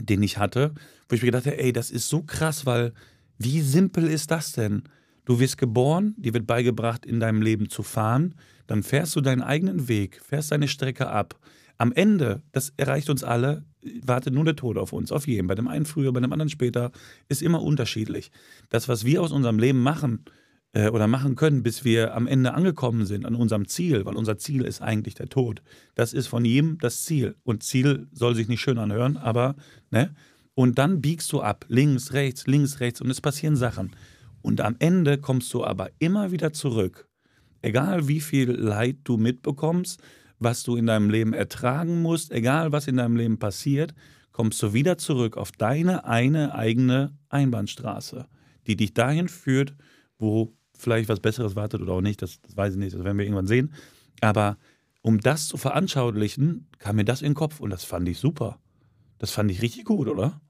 den ich hatte, wo ich mir gedacht habe, ey, das ist so krass, weil wie simpel ist das denn? Du wirst geboren, dir wird beigebracht, in deinem Leben zu fahren, dann fährst du deinen eigenen Weg, fährst deine Strecke ab. Am Ende, das erreicht uns alle, wartet nur der Tod auf uns, auf jeden. Bei dem einen früher, bei dem anderen später, ist immer unterschiedlich. Das, was wir aus unserem Leben machen äh, oder machen können, bis wir am Ende angekommen sind, an unserem Ziel, weil unser Ziel ist eigentlich der Tod. Das ist von jedem das Ziel. Und Ziel soll sich nicht schön anhören, aber, ne? Und dann biegst du ab, links, rechts, links, rechts, und es passieren Sachen. Und am Ende kommst du aber immer wieder zurück egal wie viel Leid du mitbekommst, was du in deinem Leben ertragen musst, egal was in deinem Leben passiert, kommst du wieder zurück auf deine eine eigene Einbahnstraße, die dich dahin führt, wo vielleicht was Besseres wartet oder auch nicht, das, das weiß ich nicht, das werden wir irgendwann sehen. Aber um das zu veranschaulichen, kam mir das in den Kopf und das fand ich super. Das fand ich richtig gut, oder?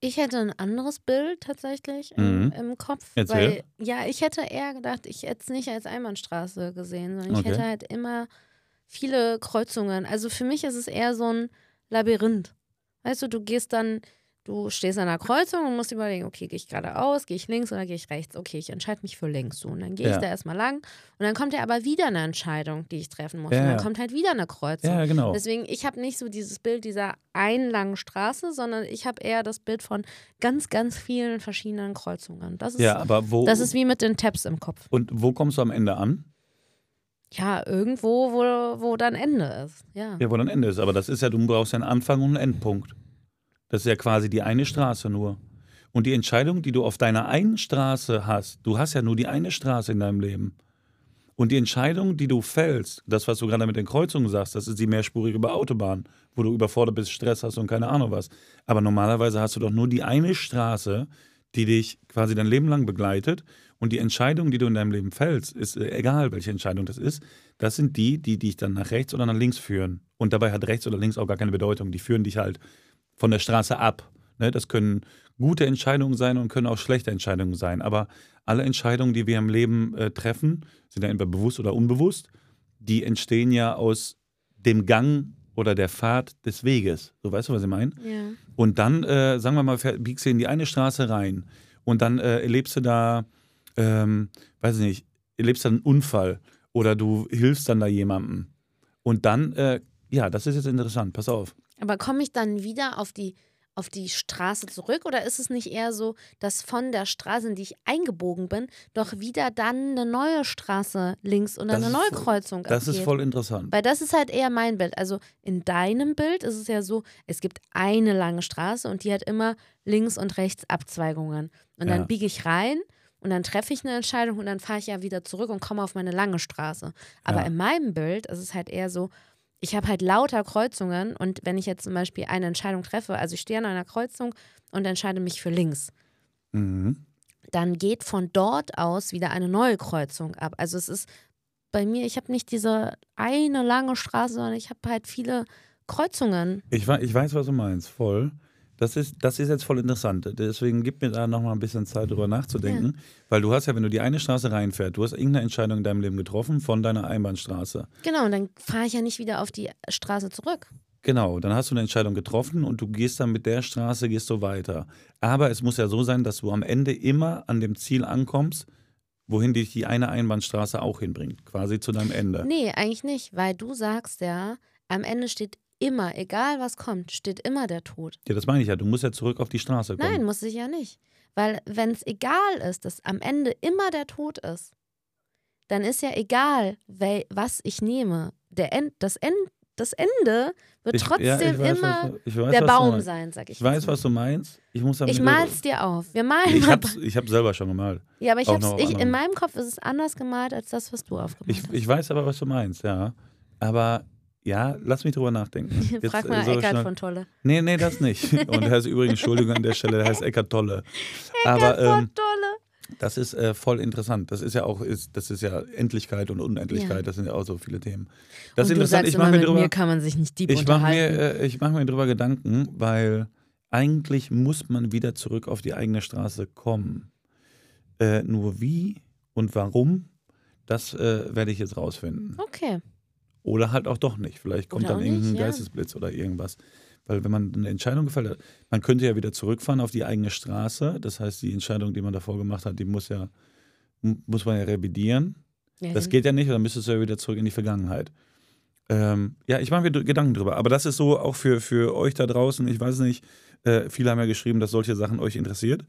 Ich hätte ein anderes Bild tatsächlich im, Mhm. im Kopf. Erzähl. Weil, ja, ich hätte eher gedacht, ich hätte es nicht als Einbahnstraße gesehen, sondern ich Okay. hätte halt immer viele Kreuzungen. Also für mich ist es eher so ein Labyrinth. Weißt du, du gehst dann, du stehst an einer Kreuzung und musst überlegen, okay, gehe ich geradeaus, gehe ich links oder gehe ich rechts? Okay, ich entscheide mich für links. So, und dann gehe ich Ja. da erstmal lang und dann kommt ja aber wieder eine Entscheidung, die ich treffen muss. Ja, Und dann ja. kommt halt wieder eine Kreuzung. Ja, genau. Deswegen, ich habe nicht so dieses Bild dieser einen langen Straße, sondern ich habe eher das Bild von ganz, ganz vielen verschiedenen Kreuzungen. Das ist, Ja, aber wo, das ist wie mit den Tabs im Kopf. und wo kommst du am Ende an? Ja, irgendwo, wo, wo dann Ende ist. Ja. Ja, wo dann Ende ist. Aber das ist ja, du brauchst ja einen Anfang und einen Endpunkt. Das ist ja quasi die eine Straße nur. Und die Entscheidung, die du auf deiner einen Straße hast, du hast ja nur die eine Straße in deinem Leben. Und die Entscheidung, die du fällst, das, was du gerade mit den Kreuzungen sagst, das ist die mehrspurige Autobahn, wo du überfordert bist, Stress hast und keine Ahnung was. Aber normalerweise hast du doch nur die eine Straße, die dich quasi dein Leben lang begleitet. Und die Entscheidung, die du in deinem Leben fällst, ist äh, egal, welche Entscheidung das ist, das sind die, die dich dann nach rechts oder nach links führen. Und dabei hat rechts oder links auch gar keine Bedeutung. Die führen dich halt von der Straße ab. Ne? Das können gute Entscheidungen sein und können auch schlechte Entscheidungen sein. Aber alle Entscheidungen, die wir im Leben äh, treffen, sind ja entweder bewusst oder unbewusst, die entstehen ja aus dem Gang oder der Fahrt des Weges. So weißt du, was ich meine? ja. Und dann, äh, sagen wir mal, biegst du in die eine Straße rein und dann äh, erlebst du da, ähm, weiß ich nicht, erlebst dann einen Unfall oder du hilfst dann da jemandem. Und dann, äh, ja, das ist jetzt interessant, pass auf. Aber komme ich dann wieder auf die, auf die Straße zurück oder ist es nicht eher so, dass von der Straße, in die ich eingebogen bin, doch wieder dann eine neue Straße links oder Das eine ist neue voll- Kreuzung Das ist abgeht? voll interessant. Weil das ist halt eher mein Bild. Also in deinem Bild ist es ja so, es gibt eine lange Straße und die hat immer links und rechts Abzweigungen. Und Ja. dann biege ich rein und dann treffe ich eine Entscheidung und dann fahre ich ja wieder zurück und komme auf meine lange Straße. Aber Ja. in meinem Bild ist es halt eher so, ich habe halt lauter Kreuzungen und wenn ich jetzt zum Beispiel eine Entscheidung treffe, also ich stehe an einer Kreuzung und entscheide mich für links, Mhm. dann geht von dort aus wieder eine neue Kreuzung ab. Also es ist bei mir, ich habe nicht diese eine lange Straße, sondern ich habe halt viele Kreuzungen. Ich, ich weiß, was du meinst, voll. Das ist, das ist jetzt voll interessant. Deswegen gib mir da nochmal ein bisschen Zeit, drüber nachzudenken. Weil du hast ja, wenn du die eine Straße reinfährst, du hast irgendeine Entscheidung in deinem Leben getroffen von deiner Einbahnstraße. Genau, und dann fahre ich ja nicht wieder auf die Straße zurück. Genau, dann hast du eine Entscheidung getroffen und du gehst dann mit der Straße, gehst du weiter. Aber es muss ja so sein, dass du am Ende immer an dem Ziel ankommst, wohin dich die eine Einbahnstraße auch hinbringt, quasi zu deinem Ende. Nee, eigentlich nicht, weil du sagst ja, am Ende steht immer, egal was kommt, steht immer der Tod. Ja, das meine ich ja, du musst ja zurück auf die Straße kommen. Nein, muss ich ja nicht. Weil wenn es egal ist, dass am Ende immer der Tod ist, dann ist ja egal, wel, was ich nehme. Der End, das, End, das Ende wird Ich- trotzdem ja, weiß, immer was, weiß, der Baum sein, sag ich. Ich weiß, was du meinst. Ich muss Ich mal's dir auf. Wir malen Ich hab's, ich hab's selber schon gemalt. Ja, aber ich hab's, ich, in meinem Kopf ist es anders gemalt als das, was du aufgemalt Ich, hast. ich weiß aber, was du meinst, ja. Aber ja, lass mich drüber nachdenken. Jetzt, Frag mal so Eckart schnell- von Tolle. Nee, nee, das nicht. Und er ist übrigens, Entschuldigung an der Stelle, der heißt Eckart Tolle. Aber, ähm, Tolle. Das ist äh, voll interessant. Das ist ja auch, ist, das ist ja Endlichkeit und Unendlichkeit. Ja. Das sind ja auch so viele Themen. Das und ist interessant. Ich mache mir drüber. mir kann man sich nicht deep Ich mache mir, äh, ich mach mir drüber Gedanken, weil eigentlich muss man wieder zurück auf die eigene Straße kommen. Äh, nur wie und warum, das äh, werde ich jetzt rausfinden. okay. Oder halt auch doch nicht. Vielleicht kommt Oder dann irgendein nicht, ja. Geistesblitz oder irgendwas. Weil wenn man eine Entscheidung gefällt hat, man könnte ja wieder zurückfahren auf die eigene Straße. Das heißt, die Entscheidung, die man davor gemacht hat, die muss ja, muss man ja revidieren. Ja, Das geht ja nicht, dann müsstest du ja wieder zurück in die Vergangenheit. Ähm, ja, ich mache mir Gedanken drüber. Aber das ist so auch für, für euch da draußen. Ich weiß nicht, äh, viele haben ja geschrieben, dass solche Sachen euch interessiert.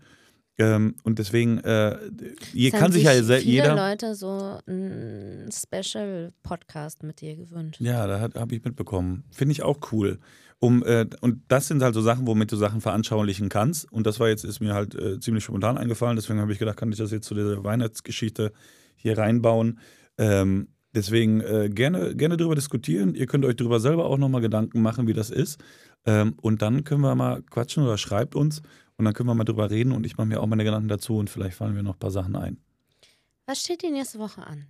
Ähm, und deswegen, äh, haben kann sich ja viele jeder. Leute so einen Special-Podcast mit dir gewünscht. Ja, da habe ich mitbekommen. Finde ich auch cool. Um, äh, und das sind halt so Sachen, womit du Sachen veranschaulichen kannst. Und das war jetzt, ist mir halt äh, ziemlich spontan eingefallen. Deswegen habe ich gedacht, kann ich das jetzt zu dieser Weihnachtsgeschichte hier reinbauen. Ähm, deswegen äh, gerne, gerne drüber diskutieren. Ihr könnt euch darüber selber auch nochmal Gedanken machen, wie das ist. Ähm, und dann können wir mal quatschen oder schreibt uns. Und dann können wir mal drüber reden. Und ich mache mir auch meine Gedanken dazu. Und vielleicht fallen mir noch ein paar Sachen ein. Was steht dir nächste Woche an?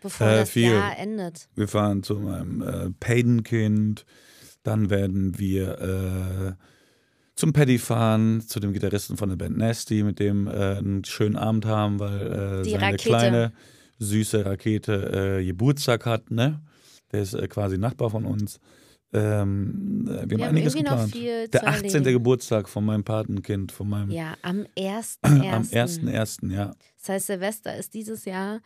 Bevor Äh, das viel. Jahr endet. Wir fahren zu meinem äh, Padenkind. Dann werden wir äh, zum Paddy fahren, zu dem Gitarristen von der Band Nasty, mit dem äh, einen schönen Abend haben, weil äh, Die seine Rakete. kleine, süße Rakete äh, Geburtstag hat. Ne? Der ist äh, quasi Nachbar von uns. Ähm, äh, wir, haben Wir haben einiges noch geplant. viel Der zu 18. erledigen. Geburtstag von meinem Patenkind, von meinem Ja, am 1.1. am 1.1., ja. Das heißt, Silvester ist dieses Jahr.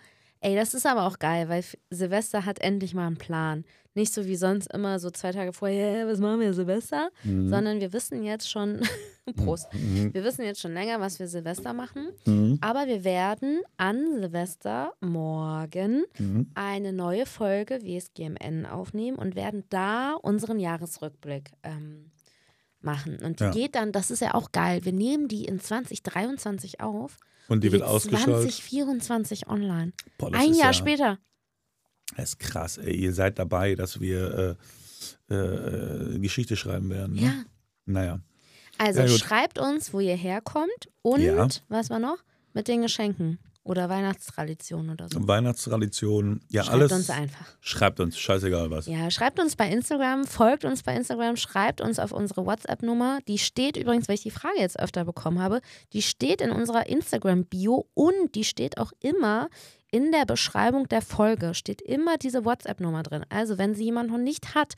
Ey, das ist aber auch geil, weil Silvester hat endlich mal einen Plan. Nicht so wie sonst immer so zwei Tage vorher, "Ja, was machen wir Silvester? Mhm. Sondern wir wissen jetzt schon, Prost, Mhm. wir wissen jetzt schon länger, was wir Silvester machen. Mhm. Aber wir werden an Silvester morgen Mhm. eine neue Folge WSGMN aufnehmen und werden da unseren Jahresrückblick ähm, machen. Und die Ja. geht dann, das ist ja auch geil, wir nehmen die in 2023 auf. Und die wird ausgestrahlt. 2024 online. Boah, Ein Jahr ja, später. Das ist krass, ey. Ihr seid dabei, dass wir äh, äh, Geschichte schreiben werden. Ne? Ja. Naja. Also Ja, schreibt uns, wo ihr herkommt und Ja. was war noch? Mit den Geschenken oder Weihnachtstraditionen oder so. Weihnachtstradition, ja, schreibt alles. uns einfach. Schreibt uns, scheißegal was. Ja, schreibt uns bei Instagram, folgt uns bei Instagram, schreibt uns auf unsere WhatsApp-Nummer. Die steht übrigens, weil ich die Frage jetzt öfter bekommen habe, die steht in unserer Instagram-Bio und die steht auch immer in der Beschreibung der Folge. Steht immer diese WhatsApp-Nummer drin. Also, wenn sie jemand noch nicht hat,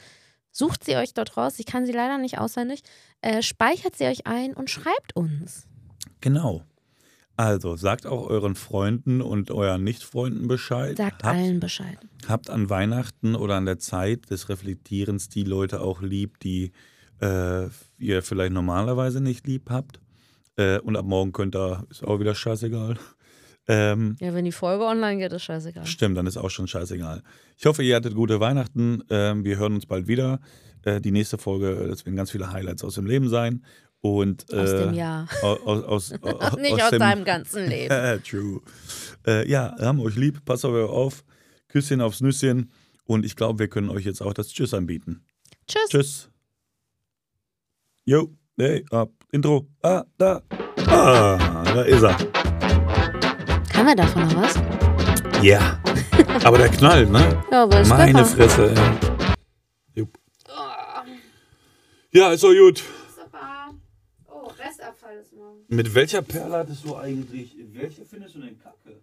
sucht sie euch dort raus. Ich kann sie leider nicht auswendig. Äh, speichert sie euch ein und schreibt uns. Genau. Also, sagt auch euren Freunden und euren Nicht-Freunden Bescheid. Sagt habt, allen Bescheid. habt an Weihnachten oder an der Zeit des Reflektierens die Leute auch lieb, die äh, ihr vielleicht normalerweise nicht lieb habt. Äh, und ab morgen könnt ihr, ist auch wieder scheißegal. Ähm, Ja, wenn die Folge online geht, ist scheißegal. Stimmt, dann ist auch schon scheißegal. Ich hoffe, ihr hattet gute Weihnachten. Ähm, wir hören uns bald wieder. Äh, die nächste Folge, das werden ganz viele Highlights aus dem Leben sein. Und, äh, Aus dem Jahr. Aus, aus, aus, Nicht aus, dem, deinem ganzen Leben. Äh, true. Äh, ja, haben euch lieb. Passt auf euch auf. Küsschen aufs Nüsschen. Und ich glaube, wir können euch jetzt auch das Tschüss anbieten. Tschüss. Tschüss. Jo, hey, ab. Intro. Ah, da. Ah, da ist er. Haben wir davon noch was? Ja. Aber der knallt, ne? Ja, aber ist Meine. Fresse, ey. Jupp. Ja, ist doch gut. Super. Oh, Restabfall ist morgen. Mit welcher Perle hattest du eigentlich. Welche findest du denn kacke?